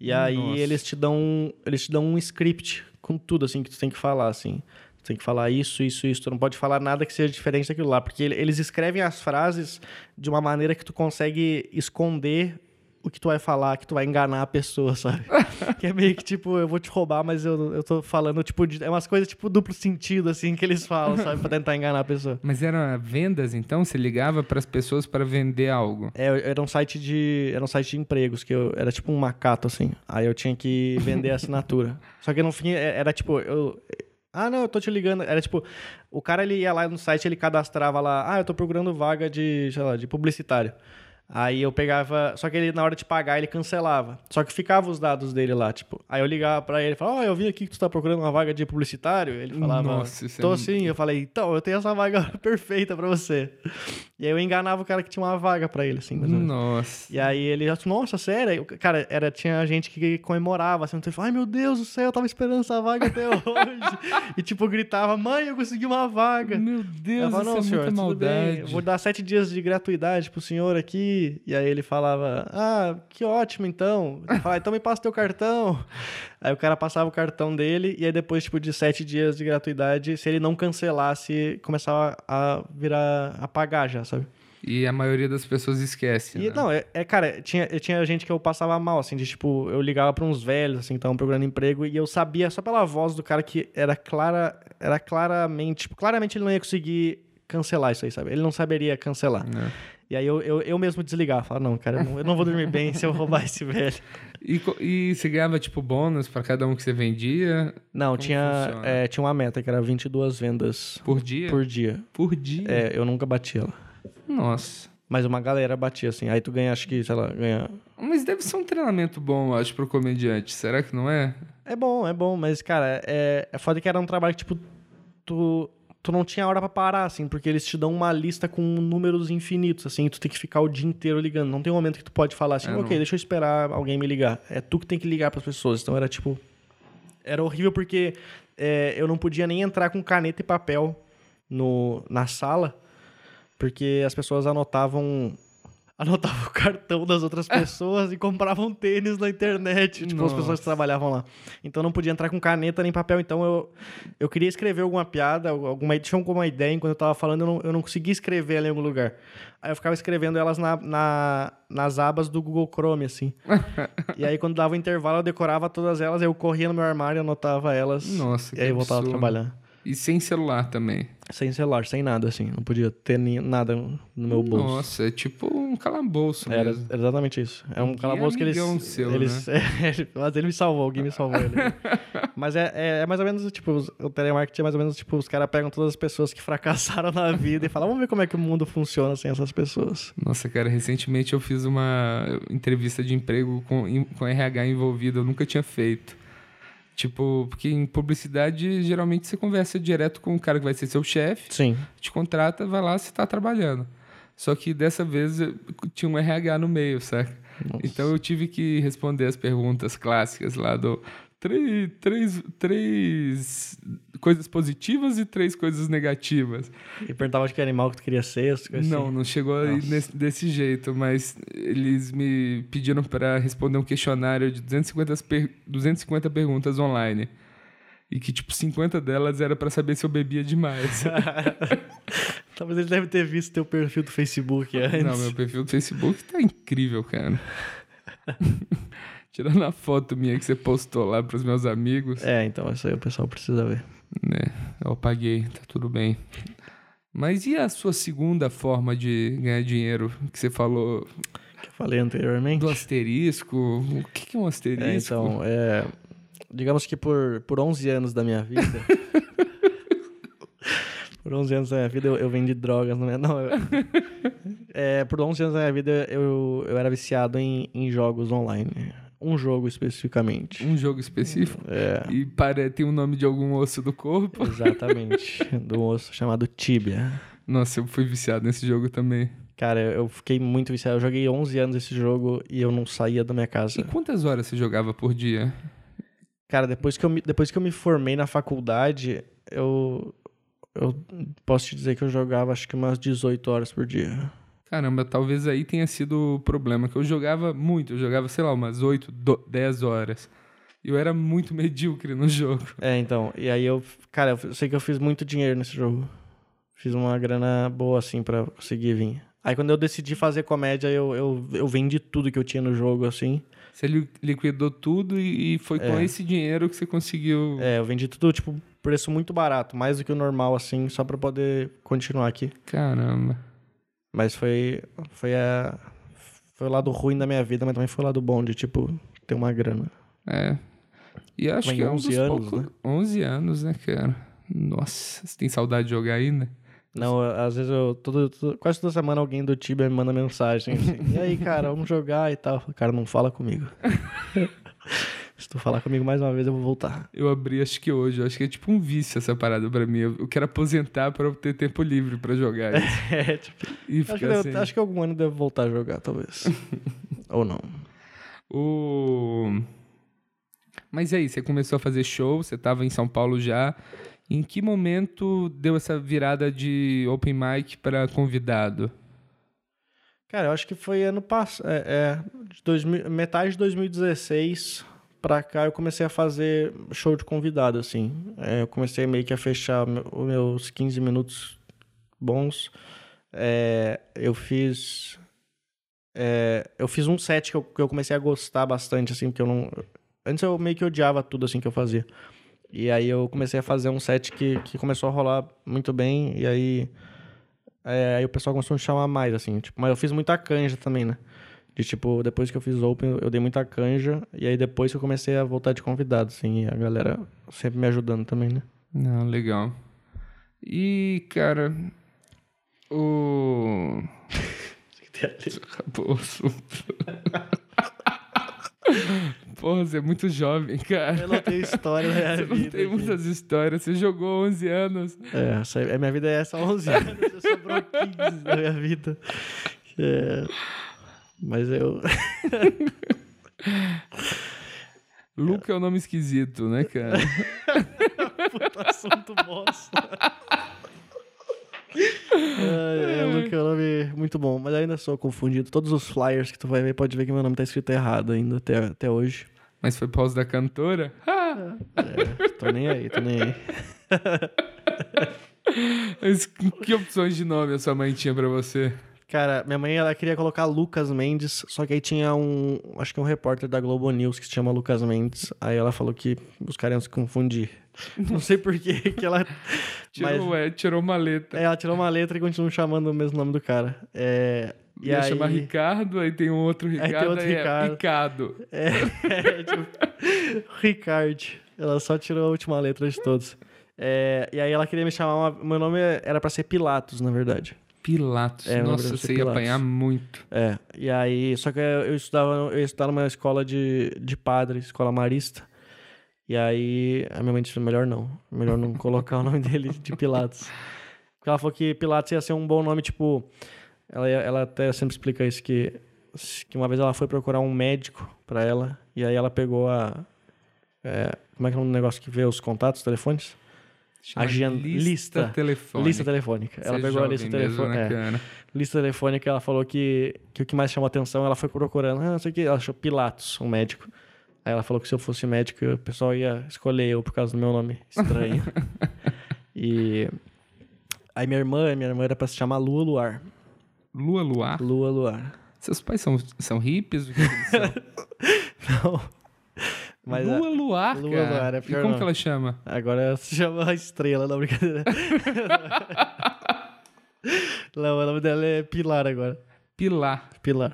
S1: E aí
S4: Nossa.
S1: eles te dão, eles te dão um script com tudo, assim, que tu tem que falar, assim. Tu tem que falar isso, isso, isso. Tu não pode falar nada que seja diferente daquilo lá. Porque ele- eles escrevem as frases de uma maneira que tu consegue esconder o que tu vai falar, que tu vai enganar a pessoa, sabe? que é meio que tipo, eu vou te roubar, mas eu, eu tô falando, tipo, de, é umas coisas tipo duplo sentido, assim, que eles falam, sabe? Pra tentar enganar a pessoa.
S4: Mas eram vendas, então? Você ligava para as pessoas para vender algo?
S1: É, era um site de. Era um site de empregos, que eu, era tipo um macato, assim. Aí eu tinha que vender a assinatura. Só que no fim é- era tipo, eu, Ah, não, eu tô te ligando. Era tipo, o cara ele ia lá no site, ele cadastrava lá, ah, eu tô procurando vaga de, sei lá, de publicitário. Aí eu pegava, só que ele na hora de pagar ele cancelava. Só que ficava os dados dele lá, tipo. Aí eu ligava pra ele e falava: "Ó, eu vi aqui que tu tá procurando uma vaga de publicitário". Ele falava:
S4: Nossa, isso é
S1: "Tô
S4: muito-
S1: sim". Eu falei: "Então, eu tenho essa vaga perfeita pra você". E aí eu enganava o cara que tinha uma vaga pra ele assim.
S4: Nossa.
S1: E aí ele, nossa, sério? Cara, era, tinha gente que comemorava, assim, então falava, ai meu Deus do céu, eu tava esperando essa vaga até hoje. e tipo, gritava, mãe, eu consegui uma vaga.
S4: Meu
S1: Eu
S4: Deus,
S1: falava,
S4: isso
S1: não,
S4: é
S1: senhor, bem,
S4: maldade.
S1: eu vou dar sete dias de gratuidade pro senhor aqui. E aí ele falava, ah, que ótimo então. Ele falava, então me passa teu cartão. Aí o cara passava o cartão dele, e aí depois, tipo, de sete dias de gratuidade, se ele não cancelasse, começava a virar, a pagar já, sabe?
S4: E a maioria das pessoas esquece.
S1: E,
S4: né?
S1: não, é, é, cara, tinha, tinha gente que eu passava mal, assim, de tipo, eu ligava pra uns velhos, assim, que estavam procurando emprego, e eu sabia só pela voz do cara que era clara, era claramente, tipo, claramente ele não ia conseguir cancelar isso aí, sabe? Ele não saberia cancelar.
S4: É.
S1: E aí eu, eu, eu mesmo desligava, falava, não, cara, eu não, eu não vou dormir bem se eu roubar esse velho.
S4: E, e você ganhava, tipo, bônus pra cada um que você vendia
S1: Não,
S4: Como
S1: tinha, é, tinha uma meta, que era 22 vendas
S4: por dia?
S1: por dia.
S4: Por dia?
S1: É, eu nunca bati ela.
S4: Nossa.
S1: Mas uma galera batia, assim. Aí tu ganha, acho que, sei lá, ganha
S4: Mas deve ser um treinamento bom, eu acho, pro comediante. Será que não é?
S1: É bom, é bom, mas, cara, é, é foda que era um trabalho que, tipo, tu, tu não tinha hora pra parar, assim, porque eles te dão uma lista com números infinitos, assim, tu tem que ficar o dia inteiro ligando. Não tem um momento que tu pode falar assim,
S4: É,
S1: ok,
S4: não.
S1: deixa eu esperar alguém me ligar. É tu que tem que ligar pras pessoas. Então era, tipo... Era horrível porque é, eu não podia nem entrar com caneta e papel no, na sala, porque as pessoas anotavam... Anotavam o cartão das outras pessoas e compravam tênis na internet. Tipo, as pessoas
S4: Nossa.
S1: que trabalhavam lá. Então eu não podia entrar com caneta nem papel. Então eu, eu queria escrever alguma piada, alguma, tinha alguma ideia enquanto eu tava falando, eu não, eu não conseguia escrever ela em algum lugar. Aí eu ficava escrevendo elas na, na- nas abas do Google Chrome, assim. e aí quando dava o intervalo, eu decorava todas elas, eu corria no meu armário, anotava elas.
S4: Nossa,
S1: E aí eu voltava a trabalhar.
S4: E sem celular também.
S1: Sem celular, sem nada, assim. Não podia ter nem, nada no meu bolso.
S4: Nossa, é tipo um calabouço
S1: Era
S4: mesmo.
S1: exatamente isso. É um
S4: Que
S1: calabouço que eles.
S4: seu, né?
S1: eles mas ele me salvou, alguém me salvou. Ele. mas é, é, é mais ou menos tipo, o telemarketing é mais ou menos tipo, os caras pegam todas as pessoas que fracassaram na vida e falam, vamos ver como é que o mundo funciona sem essas pessoas.
S4: Nossa, cara, recentemente eu fiz uma entrevista de emprego com, com RH envolvido, eu nunca tinha feito. Tipo, porque em publicidade, geralmente você conversa direto com o cara que vai ser seu chefe,
S1: Sim.
S4: te contrata, vai lá, você tá trabalhando. Só que dessa vez tinha um RH no meio, saca? Então eu tive que responder as perguntas clássicas lá do três, três, três coisas positivas e três coisas negativas.
S1: E perguntava de que animal que tu queria ser, coisas
S4: Não,
S1: assim.
S4: não chegou nesse- desse jeito, mas eles me pediram para responder um questionário de 250, per- 250 perguntas online. E que, tipo, 50 delas era para saber se eu bebia demais.
S1: Talvez ele deve ter visto teu perfil do Facebook antes.
S4: Não, meu perfil do Facebook tá incrível, cara. Tirando a foto minha que você postou lá pros meus amigos,
S1: É, então, isso aí o pessoal precisa ver.
S4: né? Eu apaguei, tá tudo bem. Mas e a sua segunda forma de ganhar dinheiro que você falou
S1: Que eu falei anteriormente.
S4: do asterisco? O que que é um asterisco?
S1: É, então, é, digamos que por, por 11 anos da minha vida. por 11 anos da minha vida eu, eu vendi drogas. Não, é, não eu- é, por 11 anos da minha vida eu, eu era viciado em, em jogos online. Um jogo especificamente.
S4: Um jogo específico?
S1: É,
S4: E para, tem o nome de algum osso do corpo?
S1: exatamente. do osso chamado Tibia.
S4: Nossa, eu fui viciado nesse jogo também.
S1: Cara, eu fiquei muito viciado. Eu joguei 11 anos esse jogo e eu não saía da minha
S4: E
S1: casa.
S4: quantas horas você jogava por dia?
S1: Cara, depois que eu me, depois que eu me formei na faculdade, eu, eu posso te dizer que eu jogava acho que umas 18 horas por dia.
S4: Caramba, talvez aí tenha sido o problema, que eu jogava muito, eu jogava, sei lá, umas 8, do- 10 horas. E eu era muito medíocre no jogo.
S1: É, então, e aí eu, cara, eu sei que eu fiz muito dinheiro nesse jogo. Fiz uma grana boa, assim, pra conseguir vir. Aí quando eu decidi fazer comédia, eu, eu, eu vendi tudo que eu tinha no jogo, assim.
S4: Você li- liquidou tudo e e foi com
S1: É.
S4: esse dinheiro que você conseguiu.
S1: É, eu vendi tudo, tipo, preço muito barato, mais do que o normal, assim, só pra poder continuar aqui.
S4: Caramba.
S1: Mas foi, foi, a, foi o lado ruim da minha vida, mas também foi o lado bom de, tipo, ter uma grana.
S4: É. E acho
S1: Vai em
S4: que é um
S1: 11
S4: dos
S1: anos,
S4: poucos...
S1: né?
S4: 11 anos, né, cara? Nossa, você tem saudade de jogar ainda?
S1: Não, às vezes eu. todo- todo- quase toda semana alguém do Tibia me manda mensagem. assim, e aí, cara, vamos jogar e tal. Cara, não fala comigo. Se tu falar comigo mais uma vez, eu vou voltar.
S4: Eu abri, acho que hoje. Acho que é tipo um vício essa parada pra mim. Eu quero aposentar pra eu ter tempo livre pra jogar isso.
S1: É, tipo.
S4: E
S1: Acho que, eu- acho que algum ano eu devo voltar a jogar, talvez. Ou não.
S4: O... Mas e aí, você começou a fazer show, você tava em São Paulo já. Em que momento deu essa virada de open mic pra convidado?
S1: Cara, eu acho que foi ano passado. É, é, de 2000 metade de 2016 pra cá eu comecei a fazer show de convidado, assim. É, eu comecei meio que a fechar os meus 15 minutos bons. É, eu fiz. é, eu fiz um set que eu, que eu comecei a gostar bastante, assim, porque eu não. Antes eu meio que odiava tudo assim que eu fazia. E aí eu comecei a fazer um set que, que começou a rolar muito bem, e aí. É, aí o pessoal começou a me chamar mais, assim. Tipo, mas eu fiz muita canja também, né? De tipo, depois que eu fiz Open, eu dei muita canja. E aí depois que eu comecei a voltar de convidado, assim. E a galera sempre me ajudando também, né?
S4: Não, legal. E, cara, o. Acabou o assunto. Porra, você é muito jovem, cara.
S1: Eu não tenho história na minha
S4: Você não
S1: vida.
S4: tem
S1: aqui.
S4: muitas histórias. Você jogou 11 anos.
S1: É, essa, é- minha vida é essa há 11 anos. Eu sobrou 15 da minha vida. É, mas eu.
S4: Luca é um nome esquisito, né, cara?
S1: Puta assunto bosta. É, é, Luke é um nome muito bom, mas ainda sou confundido. Todos os flyers que tu vai ver, pode ver que meu nome tá escrito errado ainda até, até hoje.
S4: Mas foi pausa da cantora? Ah,
S1: É, tô nem aí, tô nem aí.
S4: mas que opções de nome a sua mãe tinha pra você?
S1: Cara, minha mãe ela queria colocar Lucas Mendes, só que aí tinha um, acho que um repórter da Globo News que se chama Lucas Mendes. Aí ela falou que os caras iam se confundir. Não sei por que que ela
S4: Tirou,
S1: mas
S4: é, tirou uma letra.
S1: é, ela tirou uma letra e continuou chamando o mesmo nome do cara. É, e
S4: Ia
S1: aí
S4: chamar Ricardo, aí tem um outro
S1: tem
S4: Ricardo,
S1: outro
S4: aí é
S1: Ricardo.
S4: Ricardo.
S1: É, é tipo, Ricard. Ela só tirou a última letra de todos. É, e aí ela queria me chamar. uma- meu nome era pra ser Pilatos, na verdade.
S4: Pilatos.
S1: É,
S4: Nossa, você ia
S1: Pilatos.
S4: apanhar muito.
S1: É. E aí. Só que eu estudava, eu ia estudar numa escola de, de padre, escola marista. E aí a minha mãe disse: melhor não. Melhor não colocar o nome dele de Pilatos. Porque ela falou que Pilatos ia ser um bom nome, tipo. Ela, ia- ela até sempre explica isso, que, que uma vez ela foi procurar um médico pra ela. E aí ela pegou a. é, como é que é o negócio que vê os contatos, telefones?
S4: Chama
S1: Agen- lista.
S4: telefônica.
S1: Lista telefônica. Ela
S4: Você é
S1: pegou a lista telefônica.
S4: cara?
S1: lista telefônica, ela falou que, que o que mais chamou atenção, ela foi procurando, ah, não sei o que, ela achou Pilatos, um médico. Aí ela falou que se eu fosse médico, o pessoal ia escolher eu por causa do meu nome estranho. e aí minha irmã, minha irmã era pra se chamar Lua Luar.
S4: Lua Luar.
S1: Lua Luar.
S4: Seus pais são, são hippies? O que eles são?
S1: Não. Mas
S4: Lua
S1: a-
S4: Luar,
S1: Lua
S4: cara.
S1: Luar, é
S4: e
S1: pior
S4: como
S1: não.
S4: que ela chama?
S1: agora ela se chama Estrela, não, brincadeira. não, o nome dela é Pilar agora.
S4: Pilar.
S1: Pilar.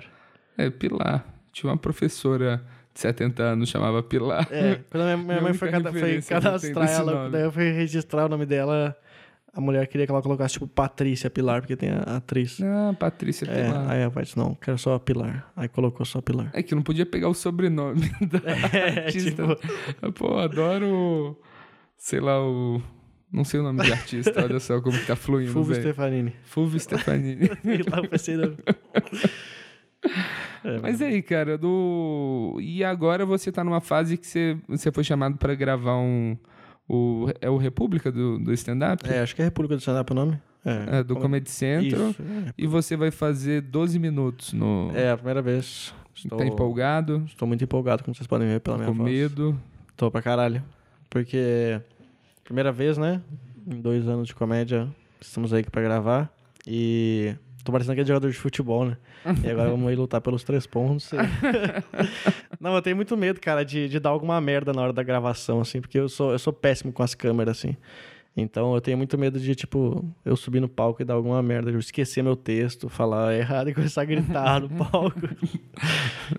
S4: É, Pilar. Tinha uma professora de 70 anos, chamava Pilar.
S1: É, quando minha, minha mãe foi, cada, foi cadastrar ela, daí eu fui registrar o nome dela, a mulher queria que ela colocasse, tipo, Patrícia Pilar, porque tem a atriz.
S4: Ah, Patrícia
S1: É,
S4: Pilar.
S1: aí a pai disse, não, quero só a Pilar. Aí colocou só a Pilar.
S4: É que não podia pegar o sobrenome da
S1: É,
S4: artista.
S1: tipo,
S4: Pô, adoro, sei lá, o... Não sei o nome de artista, olha só como que tá fluindo,
S1: Fulvio. Stefanini.
S4: Fulvio Stefanini.
S1: Lá eu pensei, não. É,
S4: Mas aí, cara, do... E agora você tá numa fase que você, você foi chamado pra gravar um... O... É o República do, do stand-up?
S1: É, acho que é República do Stand-Up o nome. É,
S4: É, do
S1: como-
S4: Comedy Central.
S1: Isso,
S4: E você vai fazer 12 minutos no...
S1: é. É a primeira vez. Estou,
S4: Tá empolgado?
S1: estou muito empolgado, como vocês podem ver pela minha
S4: Com
S1: voz.
S4: medo?
S1: Tô pra caralho. Porque, primeira vez, né? Em dois anos de comédia, estamos aí pra gravar. E tô parecendo aquele jogador de futebol, né? E agora vamos ir lutar pelos três pontos. Não, eu tenho muito medo, cara, de, de dar alguma merda na hora da gravação, assim, porque eu sou, eu sou péssimo com as câmeras, assim. Então eu tenho muito medo de, tipo, eu subir no palco e dar alguma merda, eu esquecer meu texto, falar errado e começar a gritar no palco.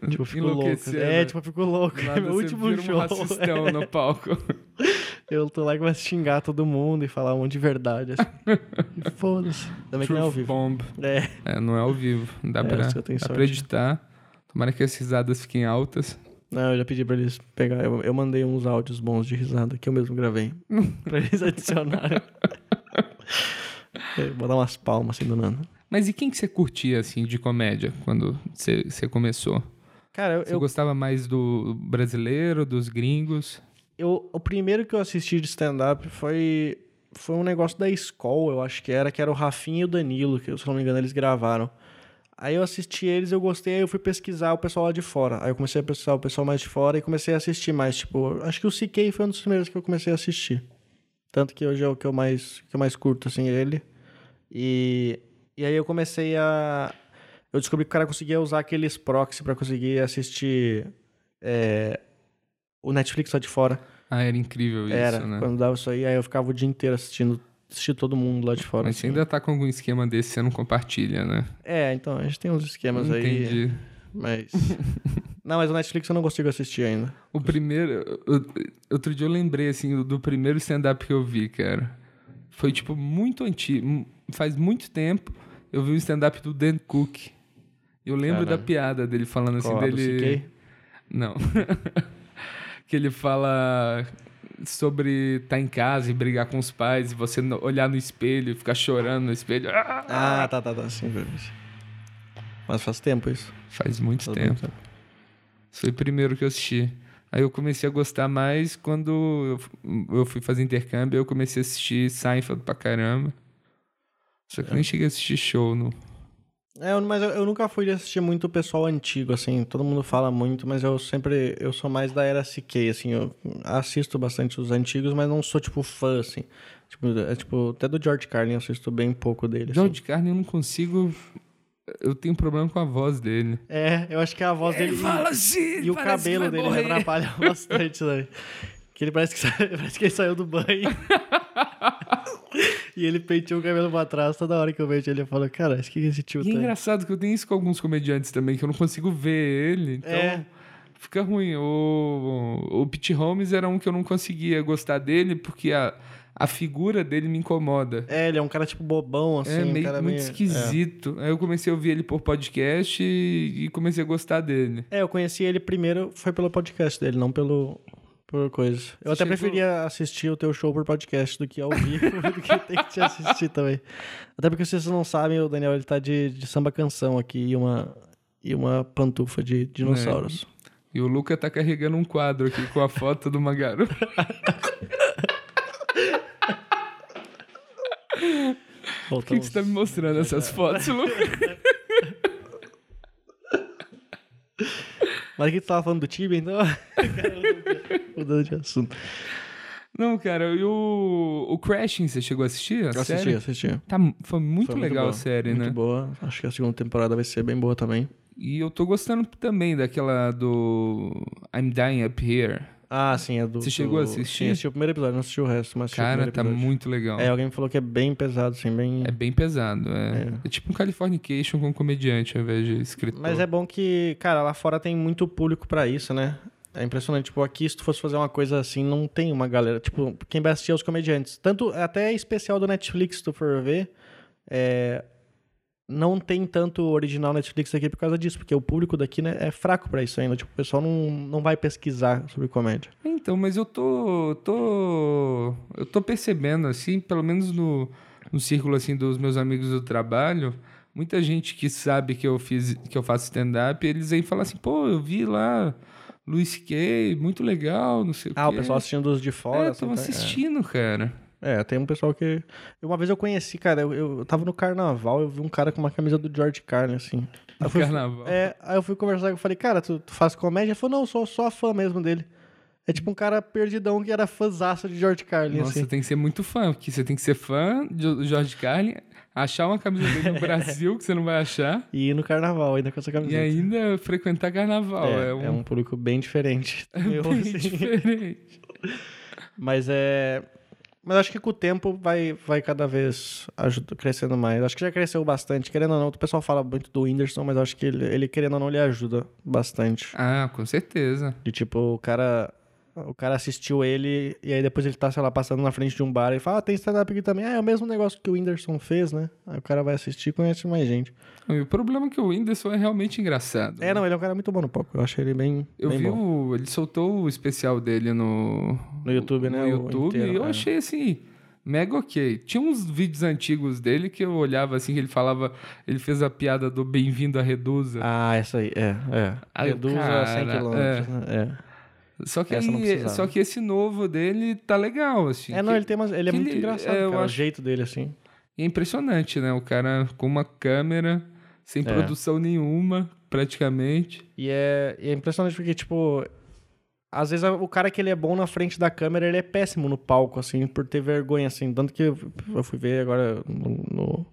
S1: tipo, eu fico louco. É, tipo, eu fico louco.
S4: Do
S1: É
S4: nada
S1: meu último
S4: vira um
S1: show.
S4: racistão no palco.
S1: Eu tô lá e começo a xingar todo mundo e falar um monte de verdade. Assim. Foda-se. Também que não é ao vivo.
S4: bomb.
S1: É.
S4: É, não é ao vivo. Não dá,
S1: É,
S4: pra, dá pra editar. Tomara que as risadas fiquem altas.
S1: Não, eu já pedi pra eles pegar. Eu, eu mandei uns áudios bons de risada que eu mesmo gravei. pra eles adicionarem. É, Vou dar umas palmas assim do nada.
S4: Mas e quem que você curtia, assim, de comédia, quando você você começou?
S1: Cara, eu,
S4: Você
S1: eu,
S4: gostava mais do brasileiro, dos gringos?
S1: Eu- o primeiro que eu assisti de stand-up foi, foi um negócio da escola, eu acho que era, que era o Rafinha e o Danilo, que se não me engano eles gravaram. Aí eu assisti eles, eu gostei, aí eu fui pesquisar o pessoal lá de fora. Aí eu comecei a pesquisar o pessoal mais de fora e comecei a assistir mais. Tipo, acho que o CK foi um dos primeiros que eu comecei a assistir. Tanto que hoje é o que eu mais, que eu mais curto, assim, ele. E, e aí eu comecei a. Eu descobri que o cara conseguia usar aqueles proxy pra conseguir assistir é, o Netflix lá de fora.
S4: Ah, era incrível isso,
S1: Era,
S4: né?
S1: quando dava isso aí, aí eu ficava o dia inteiro assistindo, assistindo todo mundo lá de fora.
S4: Mas você
S1: assim.
S4: ainda tá com algum esquema desse, você não compartilha, né?
S1: É, então, a gente tem uns esquemas aí.
S4: Entendi.
S1: Mas. não, mas o Netflix eu não consigo assistir ainda.
S4: O primeiro. Outro dia eu lembrei, assim, do primeiro stand-up que eu vi, cara. Foi, tipo, muito antigo. Faz muito tempo eu vi o stand-up do Dan Cook. Eu lembro da
S1: Caralho.
S4: piada dele falando assim,
S1: Qual,
S4: dele. Não. que ele fala sobre estar em casa e brigar com os pais, e você olhar no espelho e ficar chorando no espelho. Ah!
S1: Ah, tá, tá, tá. Sim. Mas faz tempo isso.
S4: Faz muito
S1: Faz
S4: tempo.
S1: muito tempo.
S4: Foi o primeiro que eu assisti. Aí eu comecei a gostar mais quando eu, fui fazer intercâmbio, eu comecei a assistir Seinfeld pra caramba. Só que eu nem cheguei a assistir show, no...
S1: É, mas eu, eu nunca fui de assistir muito o pessoal antigo, assim. Todo mundo fala muito, mas eu sempre. Eu sou mais da era CK, assim. Eu assisto bastante os antigos, mas não sou, tipo, fã, assim. Tipo, é, tipo até do George Carlin eu assisto bem pouco dele. assim.
S4: George Carlin eu não consigo... Eu tenho problema com a voz dele.
S1: É, eu acho que a voz dele.
S4: assim,
S1: E o cabelo dele me atrapalha bastante, sabe? Que ele parece que, sa- parece que ele saiu do banho. e ele penteou o cabelo pra trás toda hora que eu vejo ele. Eu falo, cara, acho que esse tio
S4: E é
S1: tá.
S4: engraçado que eu tenho isso com alguns comediantes também, que eu não consigo ver ele, então
S1: É.
S4: fica ruim. O, o Pete Holmes era um que eu não conseguia gostar dele, porque a, a figura dele me incomoda.
S1: É, ele é um cara tipo bobão, assim.
S4: é
S1: um
S4: meio,
S1: cara
S4: muito
S1: meio-
S4: esquisito. Aí eu comecei a ouvir ele por podcast e, e comecei a gostar dele.
S1: É. É, eu conheci ele primeiro, foi pelo podcast dele, não pelo. Por coisa. Eu
S4: Você
S1: até
S4: chegou-
S1: preferia assistir o teu show por podcast do que ao vivo, do que ter que te assistir também. Até porque vocês não sabem, o Daniel ele tá de, de samba canção aqui e uma, e uma pantufa de dinossauros.
S4: E o Luca tá carregando um quadro aqui com a foto de uma garota. Por que, que você tá me mostrando essas fotos, Luca?
S1: Mas aqui tu tava falando do Tibia, então. Mudando de assunto.
S4: Não, cara, e o, o Crashing, você chegou a assistir? A
S1: Eu assisti,
S4: série?
S1: assisti.
S4: Tá, foi muito
S1: Foi
S4: legal
S1: boa,
S4: a série,
S1: muito
S4: né?
S1: boa. Acho que a segunda temporada vai ser bem boa também.
S4: E eu tô gostando também daquela do I'm Dying Up Here.
S1: Ah, sim, é do.
S4: Você chegou a
S1: do-
S4: assistir?
S1: Sim, assisti o primeiro episódio, não assisti o resto, mas
S4: Cara, tá muito legal.
S1: É, alguém me falou que é bem pesado, assim, bem.
S4: É bem pesado, é. É tipo um Californication com comediante ao invés de escritor.
S1: Mas é bom que, cara, lá fora tem muito público pra isso, né? É impressionante. Tipo, aqui, se tu fosse fazer uma coisa assim, não tem uma galera. Tipo, quem vai assistir é os comediantes. Tanto, até especial do Netflix, se tu for ver, é, não tem tanto original Netflix aqui por causa disso, porque o público daqui né, é fraco pra isso ainda. Tipo, o pessoal não, não vai pesquisar sobre comédia.
S4: Então, mas eu tô, tô, eu tô percebendo assim, pelo menos no, no círculo assim dos meus amigos do trabalho, muita gente que sabe que eu fiz, que eu faço stand-up, eles aí falam assim, pô, eu vi lá Luiz Kay, muito legal, não sei
S1: Ah,
S4: o
S1: o
S4: quê.
S1: pessoal assistindo dos de fora.
S4: É,
S1: assim,
S4: tava
S1: tá? É.
S4: assistindo, cara.
S1: É, tem um pessoal que. Uma vez eu conheci, cara, eu, eu tava no carnaval, eu vi um cara com uma camisa do George Carlin, assim.
S4: No
S1: fui-
S4: carnaval.
S1: É, aí eu fui conversar com ele, falei, cara, tu, tu faz comédia? Ele falou, não, eu sou só fã mesmo dele. É tipo um cara perdidão que era fãzaço de George Carlin,
S4: Nossa,
S1: assim.
S4: tem que ser muito fã, porque você tem que ser fã do Jorge Carlin, achar uma camisa dele no Brasil que você não vai achar,
S1: E ir no carnaval ainda com essa
S4: e
S1: camiseta.
S4: ainda frequentar carnaval.
S1: é,
S4: É,
S1: é um... público bem diferente. Meu,
S4: bem
S1: assim.
S4: diferente.
S1: Mas é. Mas acho que com o tempo vai, vai cada vez ajuda, crescendo mais. Acho que já cresceu bastante. Querendo ou não, o pessoal fala muito do Whindersson, mas acho que ele, ele, querendo ou não, ele ajuda bastante.
S4: Ah, com certeza.
S1: De tipo, o cara. O cara assistiu ele e aí depois ele tá, sei lá, passando na frente de um bar e fala, ah, tem stand-up aqui também. Ah, é o mesmo negócio que o Whindersson fez, né? Aí o cara vai assistir e conhece mais gente.
S4: E o problema é que o Whindersson é realmente engraçado.
S1: É, não, ele é um cara muito bom no palco. Eu achei ele bem.
S4: Eu
S1: bem
S4: vi
S1: bom.
S4: o. Ele soltou o especial dele no.
S1: No YouTube, né?
S4: No YouTube
S1: inteiro,
S4: e eu
S1: é.
S4: achei assim. Mega ok. Tinha uns vídeos antigos dele que eu olhava assim, que ele falava. Ele fez a piada do Bem-vindo à Redusa.
S1: Ah, essa aí, é, é.
S4: Aí o
S1: Reduz a
S4: cara,
S1: 100 km, né?
S4: Só, que
S1: essa eu não
S4: aí- só que esse novo dele tá legal, assim.
S1: É. É, não,
S4: que-
S1: ele tem umas, ele é
S4: que
S1: muito
S4: ele-
S1: engraçado,
S4: é,
S1: cara, o
S4: acho-
S1: jeito dele, assim.
S4: E é impressionante, né? O cara com uma câmera, sem
S1: É.
S4: produção nenhuma, praticamente.
S1: E é, e é impressionante porque, tipo, às vezes o cara que ele é bom na frente da câmera, ele é péssimo no palco, assim, por ter vergonha, assim. Tanto que eu eu fui ver agora no... no-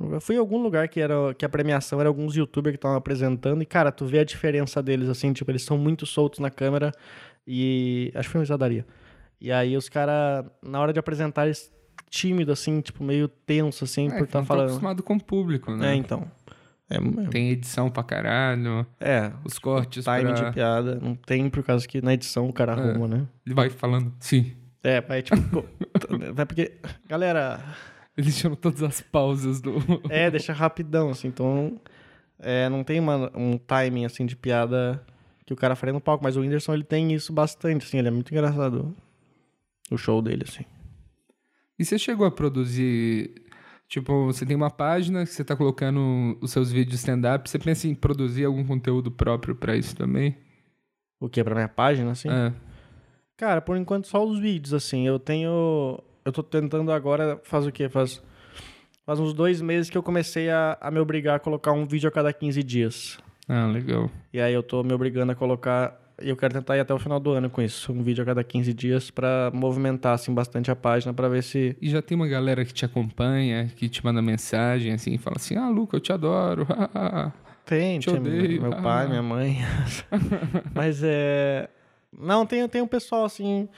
S1: eu fui em algum lugar que, era, que a premiação era alguns youtubers que estavam apresentando e, cara, tu vê a diferença deles, assim, tipo, eles são muito soltos na câmera e... Acho que foi uma risadaria. E aí os caras, na hora de apresentar, eles tímido, assim, tipo, meio tenso, assim,
S4: É,
S1: por estar
S4: tô
S1: falando.
S4: acostumado com o público, né?
S1: É, então. É,
S4: Tem edição pra caralho,
S1: é,
S4: os cortes
S1: time
S4: pra...
S1: de piada. Não tem, por causa que na edição o cara arruma, né?
S4: Ele vai falando, sim.
S1: É, vai tipo. vai porque. Galera.
S4: Eles chamam todas as pausas do...
S1: É, deixa rapidão, assim. Então. É, não tem uma- um timing, assim, de piada que o cara faria no palco. Mas o Whindersson, ele tem isso bastante, assim. Ele é muito engraçado. O show dele, assim.
S4: E você chegou a produzir... Tipo, você tem uma página que você tá colocando os seus vídeos de stand-up. Você pensa em produzir algum conteúdo próprio pra isso também?
S1: O que? Pra minha página, assim?
S4: É.
S1: Cara, por enquanto só os vídeos, assim. Eu tenho. Eu tô tentando agora. Faz o quê? Faz. Faz uns dois meses que eu comecei a, a me obrigar a colocar um vídeo a cada 15 dias.
S4: Ah, legal.
S1: E aí eu tô me obrigando a colocar. E eu quero tentar ir até o final do ano com isso. Um vídeo a cada 15 dias pra movimentar, assim, bastante a página pra ver se.
S4: E já tem uma galera que te acompanha, que te manda mensagem, assim, fala assim, ah, Luca, eu te adoro.
S1: Tem,
S4: Te
S1: tem
S4: odeio.
S1: meu pai,
S4: Ah.
S1: minha mãe. Mas é. Não, tem, tem um pessoal assim.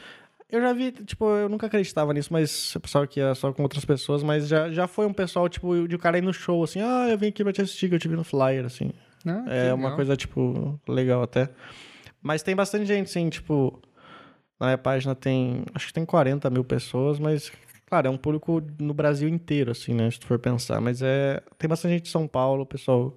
S1: Eu já vi, tipo, eu nunca acreditava nisso, mas o pessoal que ia só com outras pessoas, mas já, já foi um pessoal, tipo, de um cara ir no show, assim, ah, eu vim aqui pra te assistir, que eu te vi no flyer, assim.
S4: Ah,
S1: É uma
S4: legal.
S1: coisa, tipo, legal até. Mas tem bastante gente, sim, tipo. Na minha página tem. Acho que tem 40 mil pessoas, mas. Claro, é um público no Brasil inteiro, assim, né? Se tu for pensar. Mas é. Tem bastante gente de São Paulo, o pessoal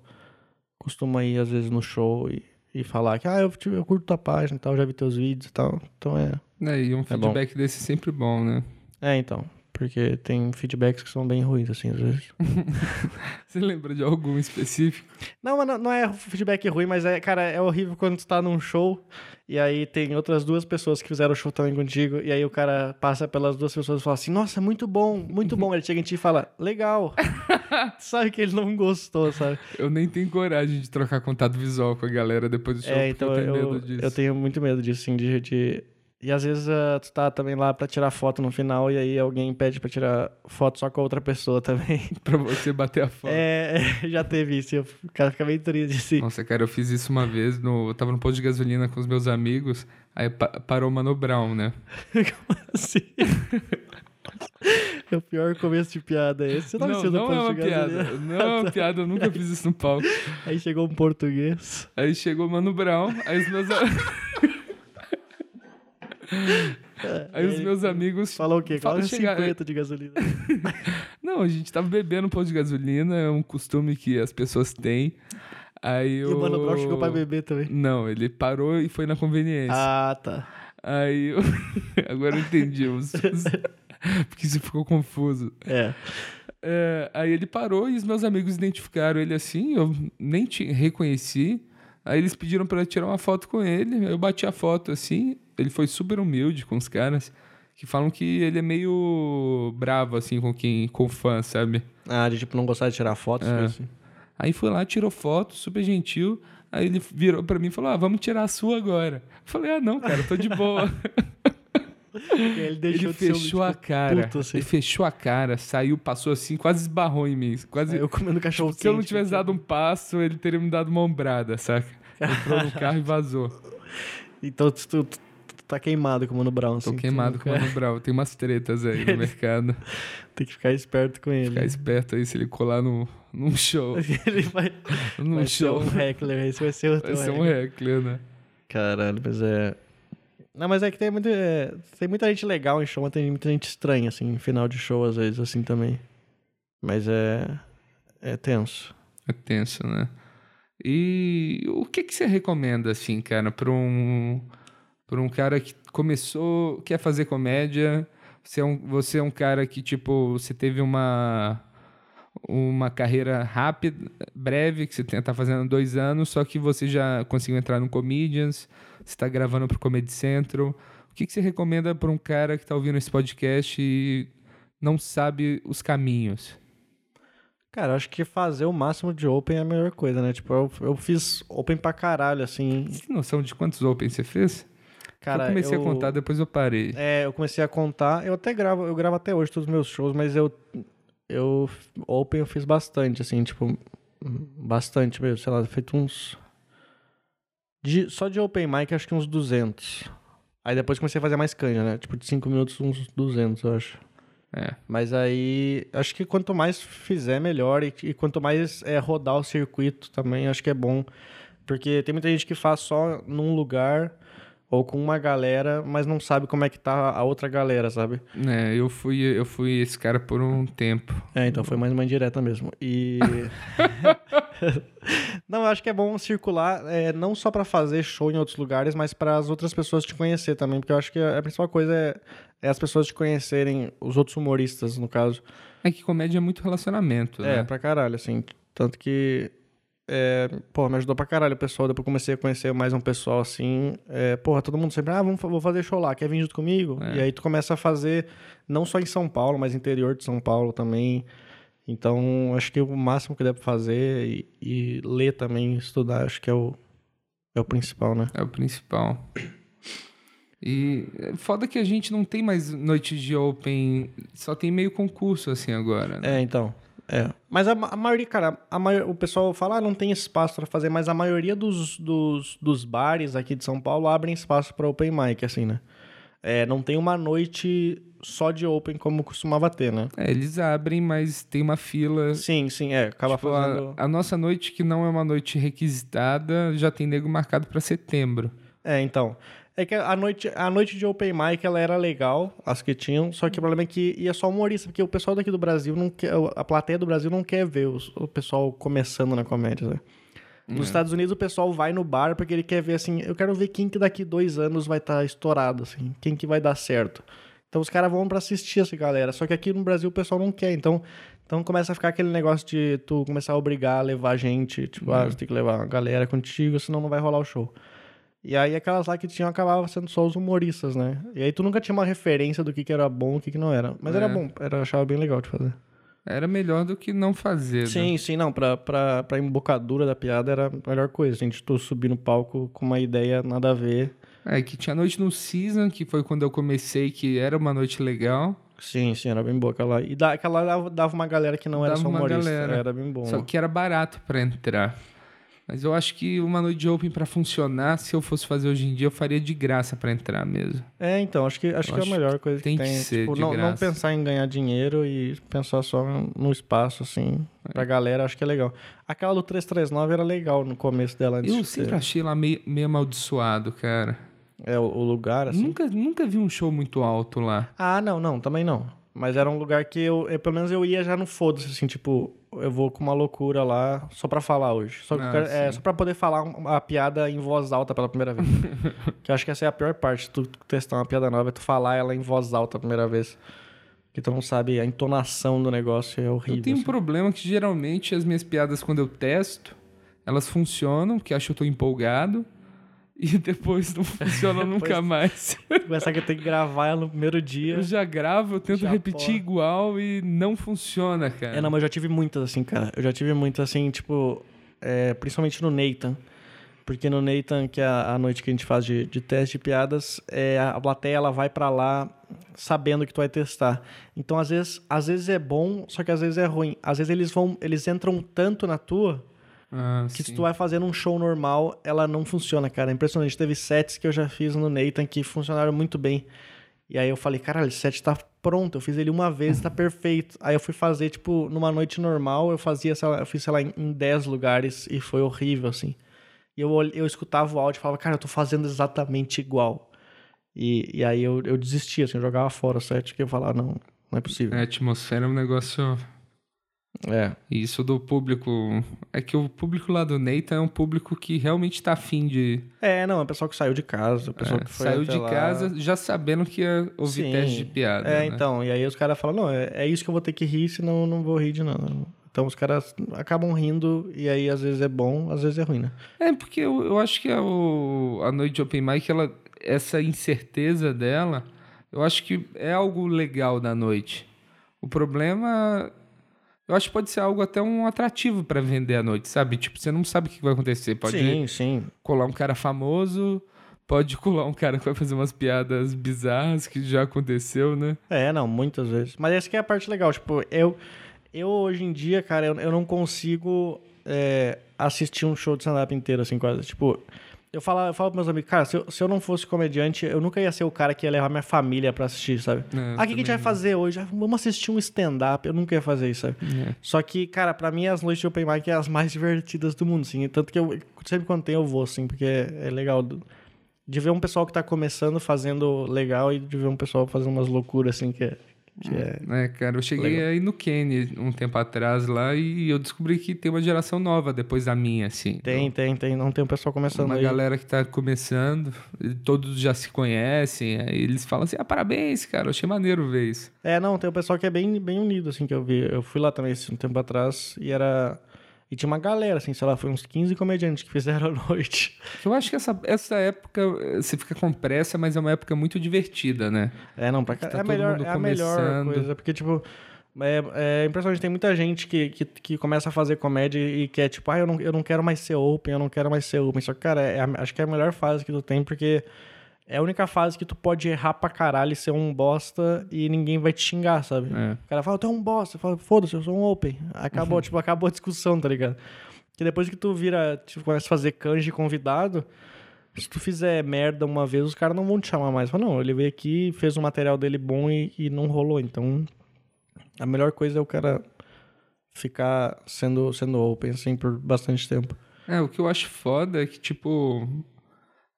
S1: costuma ir, às vezes, no show e, e falar que, ah, eu, te- eu curto tua página e tal, já vi teus vídeos e tal. Então é.
S4: É, e um
S1: bom.
S4: feedback desse é sempre bom, né?
S1: É, então. Porque tem feedbacks que são bem ruins, assim, às vezes.
S4: Você lembra de algum específico?
S1: Não, mas não, é feedback ruim, mas é, cara, é horrível quando tu tá num show e aí tem outras duas pessoas que fizeram o show também contigo, e aí o cara passa pelas duas pessoas e fala assim, nossa, muito bom, muito bom. Ele chega em ti e fala, legal. Sabe que ele não gostou, sabe?
S4: Eu nem tenho coragem de trocar contato visual com a galera depois do show,
S1: É,
S4: porque
S1: então
S4: eu tenho
S1: eu,
S4: medo disso.
S1: eu tenho muito medo disso, assim, de... de- E às vezes ah, tu tá também lá pra tirar foto no final e aí alguém pede pra tirar foto só com a outra pessoa também.
S4: Pra você bater a foto.
S1: É, já teve isso, eu, o cara fica meio triste, assim.
S4: Nossa, cara, eu fiz isso uma vez, no... eu tava no posto de gasolina com os meus amigos, aí pa- parou o Mano Brown, né?
S1: Como assim? É o pior começo de piada esse. Você tá
S4: não, não é
S1: posto
S4: uma
S1: de
S4: piada.
S1: gasolina?
S4: Não é uma piada, eu nunca fiz isso no palco.
S1: Aí chegou um português.
S4: Aí chegou o Mano Brown, aí os meus... Aí os meus amigos...
S1: Falou o quê?
S4: Fala,
S1: Quase
S4: chega-
S1: 50 de gasolina.
S4: Não, a gente tava bebendo no posto de gasolina, é um costume que as pessoas têm. Aí
S1: E o Mano Brown chegou pra beber também.
S4: Não, ele parou e foi na conveniência.
S1: Ah, tá.
S4: Aí eu... Agora eu entendi. Porque isso ficou confuso.
S1: É.
S4: É, aí ele parou e os meus amigos identificaram ele assim, eu nem te reconheci. Aí eles pediram pra eu tirar uma foto com ele, eu bati a foto assim. Ele foi super humilde com os caras, que falam que ele é meio bravo assim com quem com fã, sabe?
S1: Ah, de tipo não gostar de tirar fotos.
S4: É.
S1: assim.
S4: Aí foi lá, tirou foto, super gentil. Aí ele virou pra mim e falou: Ah, vamos tirar a sua agora. Eu falei: Ah, não, cara, tô de boa.
S1: Ele deixou
S4: ele
S1: um,
S4: fechou a
S1: tipo,
S4: cara.
S1: puto, assim.
S4: Ele fechou a cara, saiu, passou assim, quase esbarrou em mim. Quase.
S1: Eu comendo cachorro
S4: Se eu não tivesse
S1: tipo.
S4: dado um passo, ele teria me dado uma ombrada, saca? Entrou no carro e vazou.
S1: Então tu, tu, tu tá queimado com o Mano Brown.
S4: Tô
S1: assim,
S4: queimado com o Mano Brown. Tem umas tretas aí no mercado.
S1: Tem que ficar esperto com ele.
S4: Ficar esperto aí se ele colar no, num show.
S1: ele vai,
S4: Num
S1: vai
S4: show.
S1: ser um heckler. Esse vai ser o
S4: Vai ser um
S1: heckler.
S4: heckler, né?
S1: Caralho, mas é... Não, mas é que tem, muito, é, tem muita gente legal em show, mas tem muita gente estranha, assim, em final de show, às vezes, assim, também. Mas é... É tenso.
S4: É tenso, né? E o que que você recomenda, assim, cara, pra um, pra um cara que começou, quer fazer comédia, você é, um, você é um cara que, tipo, você teve uma, uma carreira rápida, breve, que você tem- tá fazendo dois anos, só que você já conseguiu entrar no Comedians, você tá gravando pro Comedy Central. O que que você recomenda pra um cara que tá ouvindo esse podcast e não sabe os caminhos?
S1: Cara, acho que fazer o máximo de open é a melhor coisa, né? Tipo, eu, eu fiz open pra caralho, assim.
S4: Você tem noção de quantos Open você fez?
S1: Cara,
S4: eu comecei
S1: eu-
S4: a contar, depois eu parei.
S1: É, eu comecei a contar. Eu até gravo, eu gravo até hoje todos os meus shows, mas eu. Eu. Open eu fiz bastante, assim, tipo. Bastante mesmo, sei lá, feito uns. de- só de open mic, acho que uns 200. Aí depois comecei a fazer mais canja, né? Tipo, de 5 minutos, uns 200, eu acho.
S4: É.
S1: Mas aí, acho que quanto mais fizer, melhor. E, e quanto mais é, rodar o circuito também, acho que é bom. Porque tem muita gente que faz só num lugar ou com uma galera, mas não sabe como é que tá a outra galera, sabe?
S4: É, eu fui, eu fui esse cara por um tempo.
S1: É, então foi mais uma indireta mesmo. E. não, eu acho que é bom circular, é, não só pra fazer show em outros lugares, mas para as outras pessoas te conhecer também. Porque eu acho que a principal coisa é, é as pessoas te conhecerem, os outros humoristas, no caso.
S4: É que comédia é muito relacionamento,
S1: É,
S4: né?
S1: pra caralho, assim. Tanto que. É, pô, me ajudou pra caralho o pessoal. Depois comecei a conhecer mais um pessoal assim. É, porra, todo mundo sempre, ah, vamos, vou fazer show lá, quer vir junto comigo?
S4: É.
S1: E aí tu começa a fazer, não só em São Paulo, mas interior de São Paulo também. Então, acho que o máximo que dá pra fazer e, e ler também, estudar, acho que é o, é o principal, né?
S4: É o principal. E é foda que a gente não tem mais noites de open, só tem meio concurso assim agora, né?
S1: É, então. É. Mas a, a maioria, cara, a maior, o pessoal fala, ah, não tem espaço pra fazer, mas a maioria dos, dos, dos bares aqui de São Paulo abrem espaço pra open mic, assim, né? É, não tem uma noite só de open como costumava ter, né?
S4: É, eles abrem, mas tem uma fila.
S1: Sim, sim, é. Acaba
S4: Tipo,
S1: fazendo.
S4: a, a nossa noite, que não é uma noite requisitada, já tem nego marcado pra setembro.
S1: É, então. É que a noite, a noite de open mic ela era legal, as que tinham, só que o problema é que ia só humorista, porque o pessoal daqui do Brasil não quer. A plateia do Brasil não quer ver os- o pessoal começando na comédia, né? Nos Estados Unidos o pessoal vai no bar porque ele quer ver assim, eu quero ver quem que daqui dois anos vai estar estourado, assim, quem que vai dar certo. Então os caras vão pra assistir essa galera. Só que aqui no Brasil o pessoal não quer. Então, então começa a ficar aquele negócio de tu começar a obrigar a levar gente. Tipo, ah, você tem que levar a galera contigo, senão não vai rolar o show. E aí aquelas lá que tinham acabavam sendo só os humoristas, né? E aí tu nunca tinha uma referência do que, que era bom e o que, que não era. Mas
S4: É.
S1: era bom, era, achava bem legal de fazer.
S4: Era melhor do que não fazer. né?
S1: Sim, sim, não. Pra, pra, pra embocadura da piada era a melhor coisa. Assim, de tu subir no palco com uma ideia nada a ver.
S4: É, que tinha noite no Season, que foi quando eu comecei, que era uma noite legal.
S1: Sim, sim, era bem boa aquela. E da, aquela dava, dava uma galera que não era
S4: Dava
S1: só
S4: uma
S1: humorista.
S4: galera.
S1: Era bem bom.
S4: Só que era barato pra entrar. Mas eu acho que uma noite de open pra funcionar, se eu fosse fazer hoje em dia, eu faria de graça pra entrar mesmo.
S1: É, então, acho que, acho
S4: Eu
S1: que é a
S4: acho
S1: melhor coisa que
S4: tem
S1: tem.
S4: que ser
S1: tipo, não, não pensar em ganhar dinheiro e pensar só no espaço, assim. Pra galera, acho que é legal. Aquela do 339 era legal no começo dela. Antes
S4: Eu
S1: de
S4: sempre
S1: ter-
S4: achei lá meio, meio amaldiçoado, cara.
S1: É, o, o lugar, assim.
S4: Nunca, nunca vi um show muito alto lá.
S1: Ah, não, não, também não. Mas era um lugar que eu, eu- pelo menos eu ia já no foda-se, assim, tipo, eu vou com uma loucura lá só pra falar hoje. Só,
S4: Ah,
S1: quero- é, só pra poder falar um- a piada em voz alta pela primeira vez. que eu acho que essa é a pior parte, tu testar uma piada nova, é tu falar ela em voz alta a primeira vez. Que tu não sabe, a entonação do negócio é horrível.
S4: Eu tenho um
S1: assim.
S4: problema que geralmente as minhas piadas, quando eu testo, elas funcionam, porque acho que eu tô empolgado. E depois não funciona nunca mais.
S1: Começar que eu tenho que gravar ela no primeiro dia.
S4: Eu já gravo, eu tento
S1: Já
S4: repetir
S1: porra.
S4: igual e não funciona, cara.
S1: É, não, mas eu já tive muitas, assim, cara. Eu já tive muitas, assim, tipo, é, principalmente no Nathan. Porque no Nathan, que é a, noite que a gente faz de, de teste de piadas, é, a plateia ela vai pra lá sabendo que tu vai testar. Então, às vezes, às vezes é bom, só que às vezes é ruim. Às vezes eles vão, eles entram tanto na tua
S4: Ah,
S1: Que se
S4: sim.
S1: tu vai fazendo um show normal, ela não funciona, cara. É impressionante. Teve sets que eu já fiz no Nathan que funcionaram muito bem. E aí eu falei, caralho, esse set tá pronto. Eu fiz ele uma vez, tá perfeito. Aí eu fui fazer, tipo, numa noite normal, eu fazia, lá, eu fiz, sei lá, em- em 10 lugares e foi horrível, assim. E eu, eu escutava o áudio e falava, cara, eu tô fazendo exatamente igual. E, e aí eu, eu desistia, assim, eu jogava fora o set, porque eu falava, não, não é possível.
S4: A atmosfera é um negócio.
S1: É.
S4: Isso do público. É que o público lá do Nathan é um público que realmente tá afim de.
S1: É, não, é o pessoal que saiu de casa, o pessoal
S4: é,
S1: que foi
S4: saiu de
S1: lá.
S4: casa já sabendo que ia ouvir
S1: Sim.
S4: teste de piada.
S1: É,
S4: né?
S1: então, e aí os caras falam, não, é, é isso que eu vou ter que rir, senão eu não vou rir de nada. Então os caras acabam rindo, e aí às vezes é bom, às vezes é ruim, né?
S4: É, porque eu, eu acho que a, o, a noite de Open Mic, ela, essa incerteza dela, eu acho que é algo legal da noite. O problema, eu acho que pode ser algo até um atrativo pra vender à noite, sabe? Tipo, você não sabe o que vai acontecer. Pode
S1: sim, sim.
S4: colar um cara famoso, pode colar um cara que vai fazer umas piadas bizarras que já aconteceu, né?
S1: É, não, muitas vezes. Mas essa que é a parte legal, tipo, eu, eu hoje em dia, cara, eu, eu não consigo é, assistir um show de stand-up inteiro, assim, quase. Tipo, eu falo, eu falo pros meus amigos, cara, se eu, se eu não fosse comediante, eu nunca ia ser o cara que ia levar minha família pra assistir, sabe?
S4: É,
S1: ah, o que, que a gente vai fazer hoje? Ah, vamos assistir um stand-up. Eu nunca ia fazer isso, sabe?
S4: É.
S1: Só que, cara, pra mim as noites de open mic é as mais divertidas do mundo, assim. Tanto que eu sempre quando tem eu vou, assim, porque é, legal. De ver um pessoal que tá começando fazendo legal e de ver um pessoal fazendo umas loucuras, assim, que é. É...
S4: É, cara, eu cheguei
S1: Legal.
S4: aí no Kenny um tempo atrás lá e eu descobri que tem uma geração nova depois da minha, assim.
S1: Tem, tem, tem. Não tem um pessoal começando
S4: uma
S1: aí.
S4: galera que tá começando, todos já se conhecem, aí eles falam assim: ah, parabéns, cara, eu achei maneiro ver isso.
S1: É, não, tem um pessoal que é bem, bem unido, assim, que eu vi. Eu fui lá também esse um tempo atrás e era. E tinha uma galera, assim, sei lá, foi uns 15 comediantes que fizeram a noite.
S4: Eu acho que essa, essa época eh, você fica com pressa, mas é uma época muito divertida, né?
S1: É, não, pra cá.
S4: Tá
S1: é, melhor,
S4: mundo
S1: é a melhor coisa, porque, tipo. É, é impressionante, tem muita gente que, que, que começa a fazer comédia e quer, tipo, ah, eu não, eu não quero mais ser open, eu não quero mais ser open. Só que, cara, é acho que é a melhor fase que tu tem, porque é a única fase que tu pode errar pra caralho e ser um bosta e ninguém vai te xingar, sabe?
S4: É.
S1: O cara fala, tu é um bosta. Fala, foda-se, eu sou um open. Acabou, tipo, acabou a discussão, tá ligado? Porque depois que tu vira, tipo, começa a fazer canje convidado, se tu fizer merda uma vez, os caras não vão te chamar mais. Fala, não, ele veio aqui, fez um material dele bom e, e não rolou. Então, a melhor coisa é o cara ficar sendo, sendo open, assim, por bastante tempo.
S4: É, o que eu acho foda é que, tipo,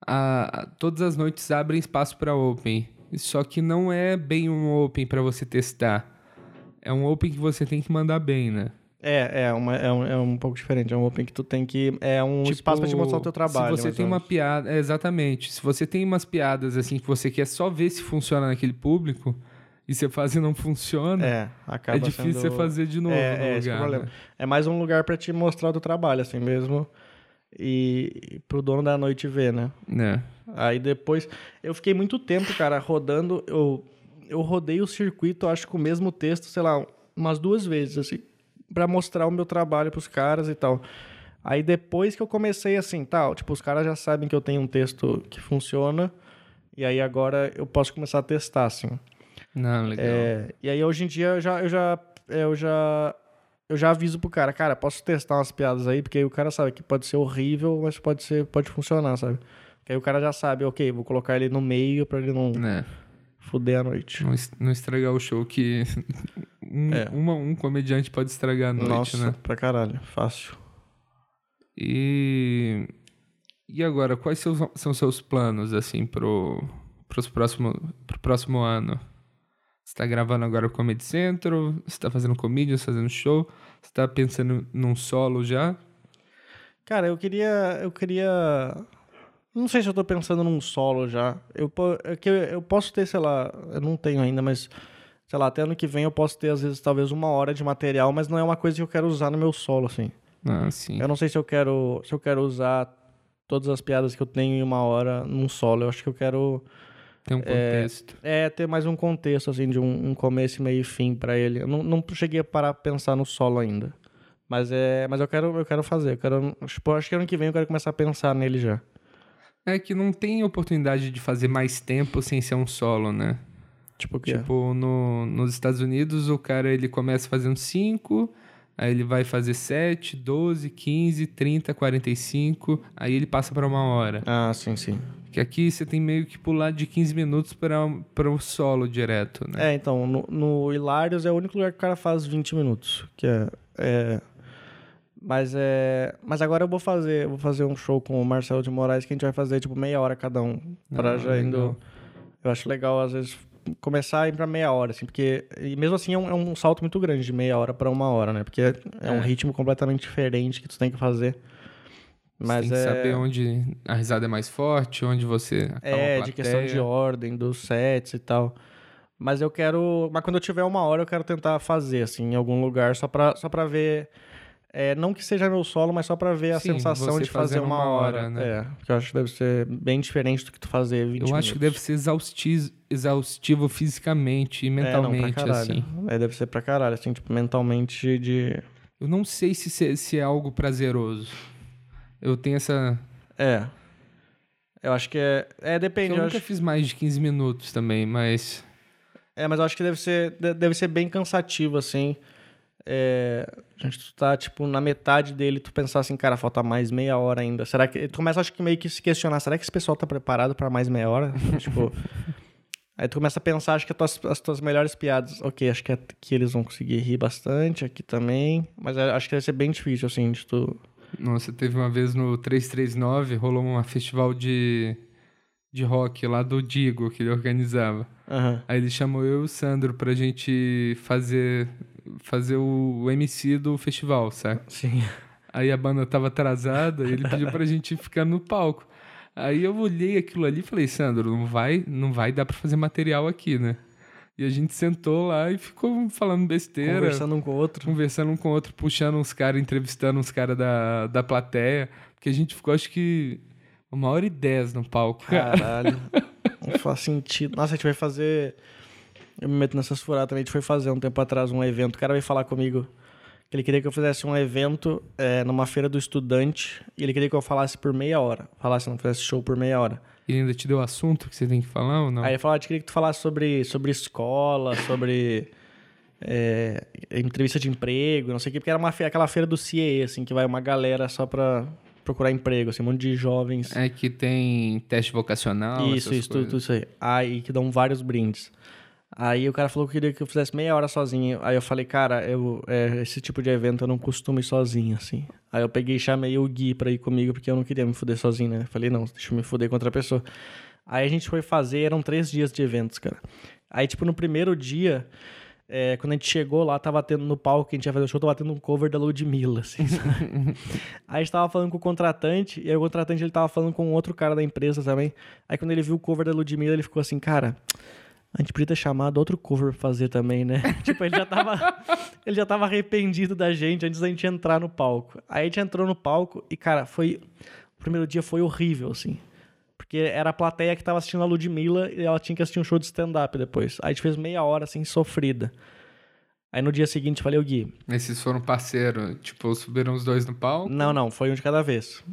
S4: a, a- todas as noites abrem espaço pra Open. Só que não é bem um Open pra você testar. É um Open que você tem que mandar bem, né?
S1: É, é, uma, é, um, é um pouco diferente. É um open que tu tem que... É um
S4: Tipo,
S1: espaço pra te mostrar o teu trabalho.
S4: Se você tem uma piada. é, exatamente. Se você tem umas piadas assim que você quer só ver se funciona naquele público e você faz e não funciona, é,
S1: É, acaba
S4: difícil
S1: sendo...
S4: você fazer de novo
S1: É,
S4: no
S1: é, é o
S4: lugar.
S1: problema.
S4: né?
S1: É mais um lugar pra te mostrar o teu trabalho, assim mesmo. E, pro dono da noite ver, né?
S4: É.
S1: Aí depois. Eu fiquei muito tempo, cara, rodando. Eu, eu rodei o circuito, acho que o mesmo texto, sei lá, umas duas vezes, assim, pra mostrar o meu trabalho pros caras e tal. Aí depois que eu comecei assim, tal, tipo, os caras já sabem que eu tenho um texto que funciona. E aí agora eu posso começar a testar, assim.
S4: Não, legal.
S1: É, e aí hoje em dia eu já, eu já, eu já, eu já aviso pro cara, cara, posso testar umas piadas aí, porque aí o cara sabe que pode ser horrível, mas pode ser, pode funcionar, sabe? Que aí o cara já sabe, ok, vou colocar ele no meio pra ele não
S4: É.
S1: fuder a noite.
S4: Não, não estragar o show que um,
S1: É.
S4: uma- um comediante pode estragar a noite,
S1: Nossa,
S4: né?
S1: pra caralho, fácil.
S4: E e agora, quais seus, são seus planos assim pro pros próximo pro próximo ano? Você tá gravando agora o Comedy Central? Você tá fazendo comédia, fazendo show? Você tá pensando num solo já?
S1: Cara, eu queria, eu queria, não sei se eu tô pensando num solo já. Eu, é que eu, eu posso ter, sei lá, eu não tenho ainda, mas sei lá, até ano que vem eu posso ter às vezes talvez uma hora de material, mas não é uma coisa que eu quero usar no meu solo, assim.
S4: Ah, sim.
S1: Eu não sei se eu quero, se eu quero usar todas as piadas que eu tenho em uma hora num solo. Eu acho que eu quero
S4: Tem um contexto.
S1: é ter mais um contexto assim de um, um começo, meio e fim pra ele. Eu não, não cheguei a parar pra pensar no solo ainda. Mas é, mas eu quero, eu quero fazer. Eu quero, tipo, acho que ano que vem eu quero começar a pensar nele já.
S4: É que não tem oportunidade de fazer mais tempo sem ser um solo, né?
S1: Tipo o quê?
S4: Tipo, no, nos Estados Unidos, o cara ele começa fazendo cinco, Aí ele vai fazer 7, 12, 15, 30, 45. Aí ele passa para uma hora.
S1: Ah, sim, sim.
S4: Que aqui você tem meio que pular de 15 minutos para o solo direto, né?
S1: É, então, no, no Hilários é o único lugar que o cara faz 20 minutos. Que é. é- mas é. Mas agora eu vou fazer. eu Vou fazer um show com o Marcelo de Moraes que a gente vai fazer, tipo, meia hora cada um. Pra
S4: Ah,
S1: já indo. Eu acho legal, às vezes, começar a ir pra meia hora, assim, porque. E mesmo assim é um, é um salto muito grande de meia hora pra uma hora, né? Porque é, é um
S4: É.
S1: ritmo completamente diferente que tu tem que fazer. Mas
S4: você tem que
S1: é.
S4: saber onde a risada é mais forte, onde você
S1: É, de questão de ordem, dos sets e tal. Mas eu quero. Mas quando eu tiver uma hora, eu quero tentar fazer, assim, em algum lugar, só pra, só pra ver. É, não que seja meu solo, mas só pra ver a
S4: Sim,
S1: sensação de fazer uma
S4: uma
S1: hora.
S4: hora, né?
S1: É, porque eu acho que deve ser bem diferente do que tu fazer 20
S4: Eu acho que deve ser exaustivo, exaustivo fisicamente e mentalmente,
S1: é, não,
S4: assim.
S1: É, deve ser pra caralho, assim, tipo, mentalmente de.
S4: Eu não sei se, se, é algo prazeroso. Eu tenho essa.
S1: É. Eu acho que é. É, depende.
S4: Eu
S1: Eu
S4: nunca
S1: acho,
S4: fiz mais de 15 minutos também, mas.
S1: é, mas eu acho que deve ser, de- deve ser bem cansativo, assim. É, a gente tá, tipo, na metade dele, tu pensar assim, cara, falta mais meia hora ainda. Será que. Tu começa, acho que meio que se questionar, será que esse pessoal tá preparado pra mais meia hora? tipo. Aí tu começa a pensar, acho que as tuas, as tuas melhores piadas, ok, acho que aqui eles vão conseguir rir bastante, aqui também. Mas eu acho que deve ser bem difícil, assim, de tu.
S4: Nossa, teve uma vez no 339, rolou um festival de, de rock lá do Digo, que ele organizava.
S1: Aham.
S4: Aí ele chamou eu e o Sandro pra gente fazer, fazer o, MC do festival, sabe?
S1: Sim.
S4: Aí a banda tava atrasada e ele pediu pra gente ficar no palco. Aí eu olhei aquilo ali e falei, Sandro, não vai, não vai dar pra fazer material aqui, né? E a gente sentou lá e ficou falando besteira,
S1: Conversando um com o outro.
S4: conversando um com o outro, puxando uns caras, entrevistando uns caras da, da plateia. Porque a gente ficou, acho que, uma hora e dez no palco. cara.
S1: Caralho. não faz sentido. Nossa, a gente vai fazer. Eu me meto nessas furadas também. A gente foi fazer um tempo atrás um evento. O cara veio falar comigo que ele queria que eu fizesse um evento é, numa feira do estudante. E ele queria que eu falasse por meia hora. Falasse, não fizesse show por meia hora.
S4: E ainda te deu assunto que você tem que falar ou não?
S1: Aí ele falou: ah, eu queria que tu falasse sobre, sobre escola, sobre. é, entrevista de emprego, não sei o quê, porque era uma fe- aquela feira do CIE, assim, que vai uma galera só pra procurar emprego, assim, um monte de jovens.
S4: É que tem teste vocacional,
S1: Isso, isso, tudo, tudo isso aí. Aí que dão vários brindes. Aí o cara falou que queria que eu fizesse meia hora sozinho. Aí eu falei, cara, eu, é, esse tipo de evento eu não costumo ir sozinho, assim. Aí eu peguei e chamei o Gui pra ir comigo, porque eu não queria me fuder sozinho, né? Falei, não, deixa eu me fuder com outra pessoa. Aí a gente foi fazer, eram três dias de eventos, cara. Aí, tipo, no primeiro dia, é, quando a gente chegou lá, tava tendo no palco que a gente ia fazer o show, tava tendo um cover da Ludmilla, assim, sabe? Aí a gente tava falando com o contratante, e aí o contratante ele tava falando com outro cara da empresa também. Aí quando ele viu o cover da Ludmilla, ele ficou assim, cara, a gente podia ter chamado outro cover pra fazer também, né? tipo, ele já tava. ele já tava arrependido da gente antes da gente entrar no palco. Aí a gente entrou no palco e, cara, foi. O primeiro dia foi horrível, assim. Porque era a plateia que tava assistindo a Ludmilla e ela tinha que assistir um show de stand-up depois. Aí a gente fez meia hora, assim, sofrida. Aí no dia seguinte eu falei, o Gui,
S4: Esses foram parceiro, tipo, subiram os dois no palco.
S1: não, não, foi um de cada vez.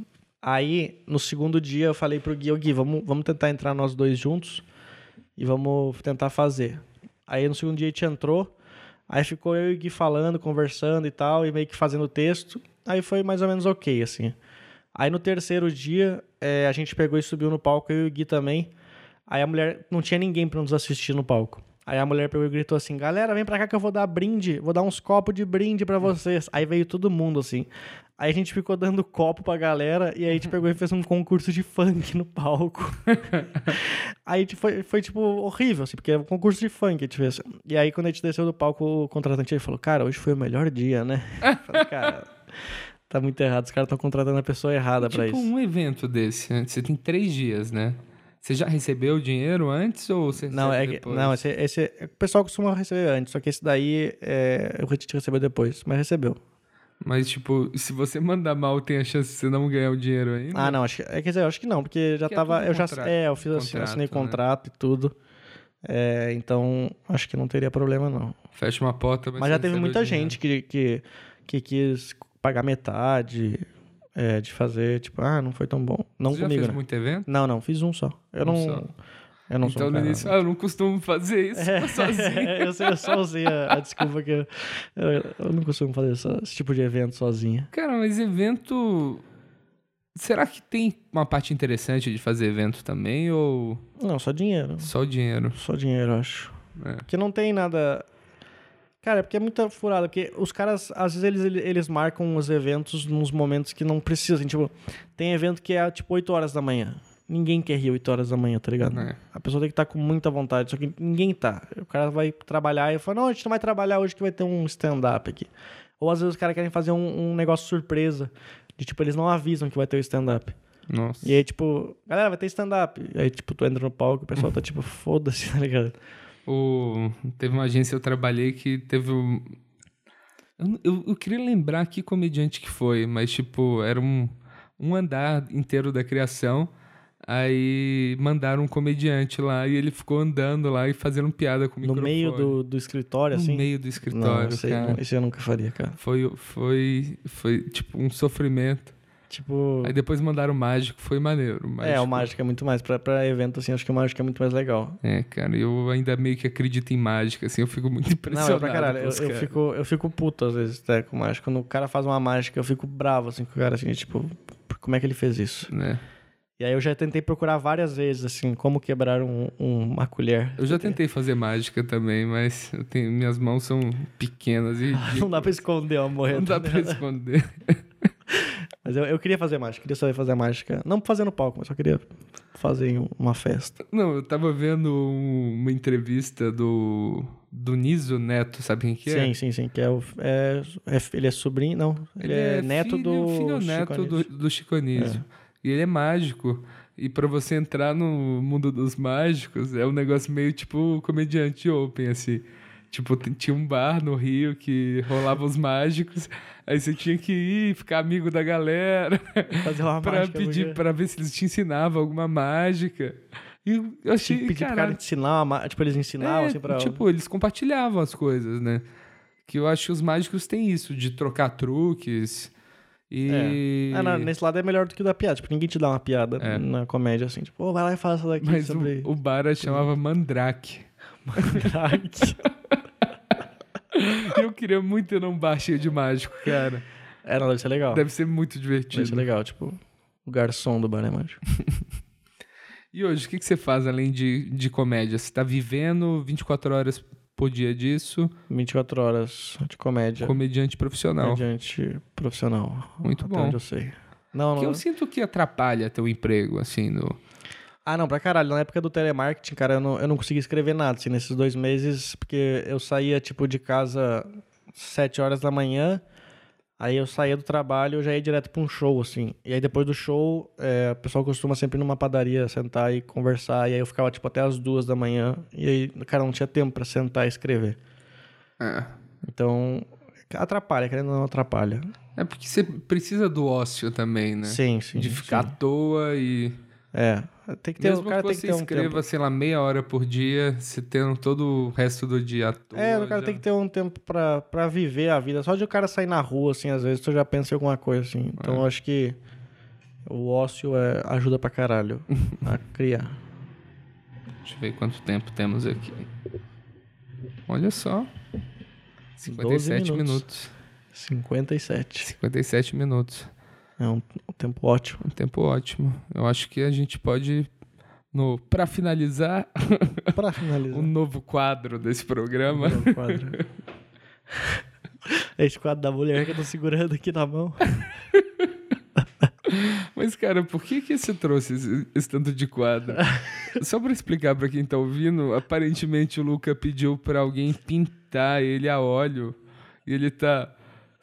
S1: Aí, no segundo dia, eu falei pro Gui, ô Gui, vamos, vamos tentar entrar nós dois juntos e vamos tentar fazer. Aí no segundo dia a gente entrou, aí ficou eu e o Gui falando, conversando e tal, e meio que fazendo texto. Aí foi mais ou menos ok, assim. Aí no terceiro dia, é, a gente pegou e subiu no palco, eu e o Gui também. Aí a mulher, não tinha ninguém pra nos assistir no palco. Aí a mulher pegou e gritou assim: Galera, vem pra cá que eu vou dar brinde, vou dar uns copos de brinde pra vocês. Aí veio todo mundo assim. Aí a gente ficou dando copo pra galera e aí a gente pegou e fez um concurso de funk no palco. aí tipo, foi, foi tipo horrível, assim, porque era um concurso de funk que a gente fez. E aí quando a gente desceu do palco, o contratante ele falou: Cara, hoje foi o melhor dia, né? Eu falei, cara, tá muito errado, os caras estão contratando a pessoa errada pra
S4: tipo
S1: isso.
S4: um evento desse, né? você tem três dias, né? Você já recebeu o dinheiro antes ou você
S1: Não, é que, não esse, esse, o pessoal costuma receber antes, só que esse daí é, a gente recebeu depois, mas recebeu.
S4: Mas, tipo, se você mandar mal, tem a chance de você não ganhar o dinheiro ainda?
S1: Ah, não, acho que, é, quer dizer, eu acho que não, porque já
S4: Que é
S1: tava,
S4: tudo
S1: eu já,
S4: contrato-
S1: é, eu fiz assim,
S4: contrato,
S1: assinei
S4: né?
S1: contrato e tudo, é, então acho que não teria problema não.
S4: Fecha uma porta, mas,
S1: Mas já
S4: você
S1: teve muita gente que, que, que quis pagar metade é, de fazer, tipo, ah, não foi tão bom. Não
S4: Você já
S1: comigo,
S4: fez
S1: né?
S4: muito evento?
S1: Não, não, fiz um só. Eu
S4: Um
S1: não.
S4: só.
S1: Eu não sou
S4: então
S1: um
S4: no
S1: cara-
S4: início, ah, eu não costumo fazer isso
S1: É,
S4: sozinho.
S1: eu, sei, eu só usei a, a desculpa que eu, eu, eu não costumo fazer esse tipo de evento sozinho.
S4: Cara, mas evento. Será que tem uma parte interessante de fazer evento também ou
S1: Não, só dinheiro.
S4: só dinheiro?
S1: Só dinheiro, acho.
S4: É.
S1: Porque não tem nada. Cara, é porque é muita furada. Porque os caras, às vezes, eles, eles marcam os eventos nos momentos que não precisam. assim, Tipo, tem evento que é tipo 8 horas da manhã. Ninguém quer rir 8 horas da manhã, tá ligado?
S4: É.
S1: A pessoa tem que estar com muita vontade, só que ninguém tá. O cara vai trabalhar e fala: Não, a gente não vai trabalhar hoje que vai ter um stand-up aqui. Ou às vezes os caras querem fazer um, um negócio surpresa. De tipo, eles não avisam que vai ter o stand-up.
S4: Nossa.
S1: E aí, tipo, galera, vai ter stand-up. Aí, tipo, tu entra no palco e o pessoal tá tipo, foda-se, tá ligado?
S4: O... Teve uma agência que eu trabalhei que teve um. Eu, eu, eu queria lembrar que comediante que foi, mas, tipo, era um, um andar inteiro da criação. Aí mandaram um comediante lá e ele ficou andando lá e fazendo piada com o
S1: No
S4: microfone.
S1: meio do, do escritório,
S4: No
S1: assim.
S4: meio do
S1: não,
S4: escritório,
S1: isso, aí,
S4: cara.
S1: não- isso eu nunca faria, cara.
S4: Foi, foi, foi, tipo, um sofrimento.
S1: Tipo.
S4: Aí depois mandaram o mágico, foi maneiro.
S1: É, o mágico é muito mais. Pra, pra evento, assim, acho que o mágico é muito mais legal.
S4: É, cara, eu ainda meio que acredito em mágica, assim, eu fico muito
S1: Não,
S4: impressionado.
S1: é pra caralho. Eu,
S4: os
S1: eu fico, eu fico puto às vezes até com mágico. Quando o cara faz uma mágica, eu fico bravo, assim, com o cara, assim, tipo, como é que ele fez isso?
S4: Né?
S1: E aí eu já tentei procurar várias vezes, assim, como quebrar um- um- uma colher.
S4: Eu já tentei fazer mágica também, mas tenho, minhas mãos são pequenas e
S1: Não dá pra esconder uma morreta.
S4: não dá
S1: né?
S4: pra esconder.
S1: Mas eu, eu queria fazer mágica, queria saber fazer mágica. Não fazer no palco, mas só queria fazer em uma festa.
S4: Não, eu tava vendo um- uma entrevista do, do Niso Neto, sabe quem que é?
S1: Sim, sim, sim. Que é o, é, é- ele é sobrinho, não. Ele, é, neto
S4: filho,
S1: do.
S4: filho
S1: Chico
S4: neto do, do Chico Anísio. E ele é mágico. E pra você entrar no mundo dos mágicos, é um negócio meio tipo comediante open, assim. Tipo, tinha um bar no Rio que rolava os mágicos, aí você tinha que ir, ficar amigo da galera,
S1: Fazer uma
S4: pra
S1: mágica.
S4: pedir,
S1: porque-
S4: pra ver se eles te ensinavam alguma mágica. E eu achei,
S1: que pedir pro cara ensinar, uma ma- tipo, eles ensinavam
S4: é,
S1: assim pra.
S4: Tipo, eles compartilhavam as coisas, né? Que eu acho que os mágicos têm isso, de trocar truques. E.
S1: Ah, não, nesse lado é melhor do que o da piada. Tipo, ninguém te dá uma piada
S4: É.
S1: na comédia assim. Tipo, "Ô, vai lá e fala essa daqui
S4: Mas o,
S1: sobre.
S4: o bar chamava Mandrake.
S1: Crack.
S4: Eu queria muito ir num bar cheio de mágico, cara.
S1: é, não, deve ser legal.
S4: Deve ser muito
S1: Deve ser
S4: divertido.
S1: legal, tipo, o garçom do bar é mágico.
S4: E hoje, o que, que você faz além de, de comédia? Você tá vivendo 24 horas por dia disso?
S1: 24 horas de comédia.
S4: Comediante profissional.
S1: Comediante profissional.
S4: Muito bom.
S1: eu sei. Não,
S4: Que
S1: não.
S4: eu sinto que atrapalha teu emprego, assim, no...
S1: Ah, não, pra caralho. Na época do telemarketing, cara, eu não, eu não consegui escrever nada, assim, nesses dois meses, porque eu saía, tipo, de casa sete horas da manhã, aí eu saía do trabalho, eu já ia direto pra um show, assim. E aí depois do show, é, o pessoal costuma sempre ir numa padaria sentar e conversar, e aí eu ficava, tipo, até as duas da manhã, e aí, cara, não tinha tempo pra sentar e escrever.
S4: É.
S1: Então, atrapalha, querendo ou não atrapalha.
S4: É porque você precisa do ócio também, né?
S1: Sim, sim.
S4: de ficar à
S1: sim.
S4: toa e...
S1: É, tem que ter,
S4: Mesmo
S1: o cara
S4: que
S1: tem
S4: você
S1: que ter um
S4: escreva,
S1: tempo.
S4: sei lá, meia hora por dia, você tendo todo o resto do dia à toa.
S1: É, o cara
S4: já-
S1: tem que ter um tempo pra, pra viver a vida. Só de o cara sair na rua, assim, às vezes tu já pensa em alguma coisa, assim. Então eu acho que o ócio é, ajuda pra caralho a criar.
S4: Deixa eu ver quanto tempo temos aqui. Olha só. 57
S1: minutos.
S4: minutos.
S1: 57.
S4: 57 minutos.
S1: É um, um tempo ótimo.
S4: Um tempo ótimo. Eu acho que a gente pode, no para finalizar,
S1: Pra finalizar.
S4: um novo quadro desse programa.
S1: um quadro. Esse quadro da mulher que eu tô segurando aqui na mão.
S4: Mas, cara, por que que você trouxe esse, esse tanto de quadro? Só pra explicar pra quem tá ouvindo, aparentemente o Luca pediu pra alguém pintar ele a óleo e ele tá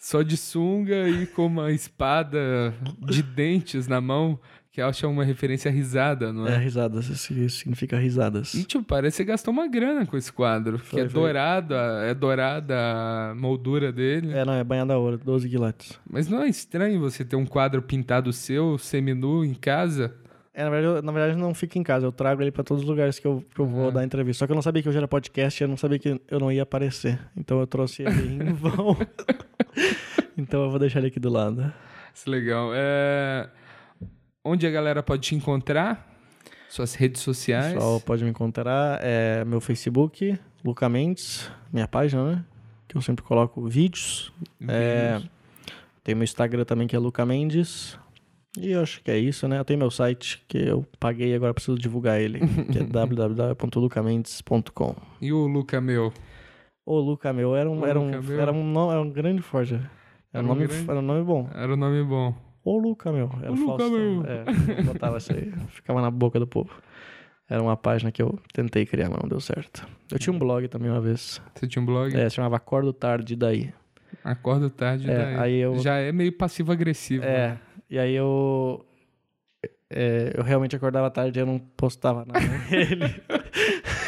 S4: só de sunga e com uma espada de dentes na mão, que eu acho uma referência à risada, não
S1: É,
S4: é?
S1: risadas. Significa risadas.
S4: E, tipo, parece que você gastou uma grana com esse quadro, que é
S1: foi.
S4: dourada, é dourada a moldura dele.
S1: É, não, é banhada a ouro, 12 quilates.
S4: Mas não é estranho você ter um quadro pintado seu, seminu, em casa?
S1: É, na verdade, eu, na verdade não fica em casa, eu trago ele pra todos os lugares que eu, que eu vou
S4: Ah.
S1: dar entrevista. Só que eu não sabia que hoje era podcast, eu não sabia que eu não ia aparecer. Então eu trouxe ele em vão. então eu vou deixar ele aqui do lado.
S4: Isso é legal. É... Onde a galera pode te encontrar? Suas redes sociais.
S1: Pessoal pode me encontrar. É meu Facebook, Luca Mendes, minha página, né? Que eu sempre coloco vídeos. É,
S4: Vídeos.
S1: tem meu Instagram também, que é Luca Mendes. E eu acho que é isso, né? Eu tenho meu site, que eu paguei agora preciso divulgar ele, que é www.lucamendes.com.
S4: E o Luca meu?
S1: Ô, Luca, meu, era um, era um,
S4: meu.
S1: era um, era um grande forja.
S4: Era
S1: Era, um
S4: um
S1: nome,
S4: grande-
S1: era um nome bom.
S4: Era o nome bom.
S1: Ô, Luca, meu. Era
S4: Ô, Luca, meu.
S1: É, botava isso aí. Ficava na boca do povo. Era uma página que eu tentei criar, mas não deu certo. Eu tinha um blog também uma vez.
S4: Você tinha um blog?
S1: É, se chamava Acordo Tarde Daí.
S4: Acorda tarde.
S1: É,
S4: daí.
S1: aí eu-
S4: Já é meio passivo-agressivo.
S1: É,
S4: né?
S1: E aí eu... é, eu realmente acordava tarde e eu não postava nada nele.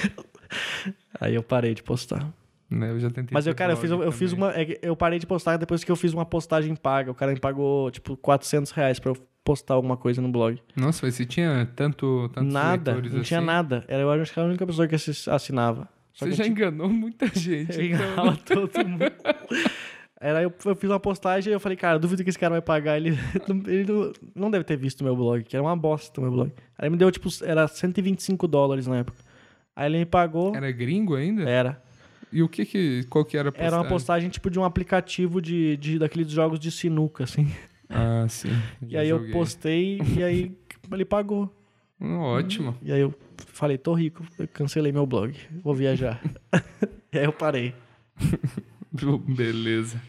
S1: aí eu parei de postar.
S4: Né, Eu já tentei.
S1: Mas eu, cara, eu fiz, eu fiz uma. é Eu parei de postar depois que eu fiz uma postagem paga. O cara me pagou, tipo, 400 reais pra eu postar alguma coisa no blog.
S4: Nossa, mas você tinha tanto,
S1: nada, não tinha
S4: assim?
S1: nada. Era, eu acho que era a única pessoa que assi- assinava. Só
S4: Você
S1: que
S4: já
S1: tinha-
S4: enganou muita gente.
S1: eu
S4: então.
S1: enganava todo mundo. Era, eu, eu fiz uma postagem e eu falei, cara, duvido que esse cara vai pagar. Ele, não- ele não, não deve ter visto o meu blog, que era uma bosta o meu blog. Aí me deu, tipo, era 125 dólares na época. Aí ele me pagou.
S4: Era gringo ainda?
S1: Era.
S4: E o que que... Qual que era a postagem?
S1: Era uma postagem tipo de um aplicativo de, de daqueles jogos de sinuca, assim.
S4: Ah, sim.
S1: E aí eu
S4: joguei.
S1: postei e aí ele pagou.
S4: Ótimo.
S1: E aí eu falei, tô rico, eu cancelei meu blog, vou viajar. e aí eu parei.
S4: Beleza.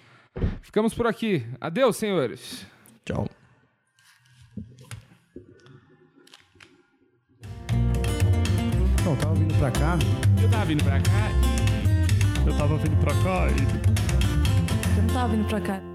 S4: Ficamos por aqui. Adeus, senhores.
S1: Tchau.
S3: Não, eu tava vindo pra cá.
S2: Eu tava vindo pra cá. Eu tava vindo pra cá e
S5: Eu não tava vindo pra cá.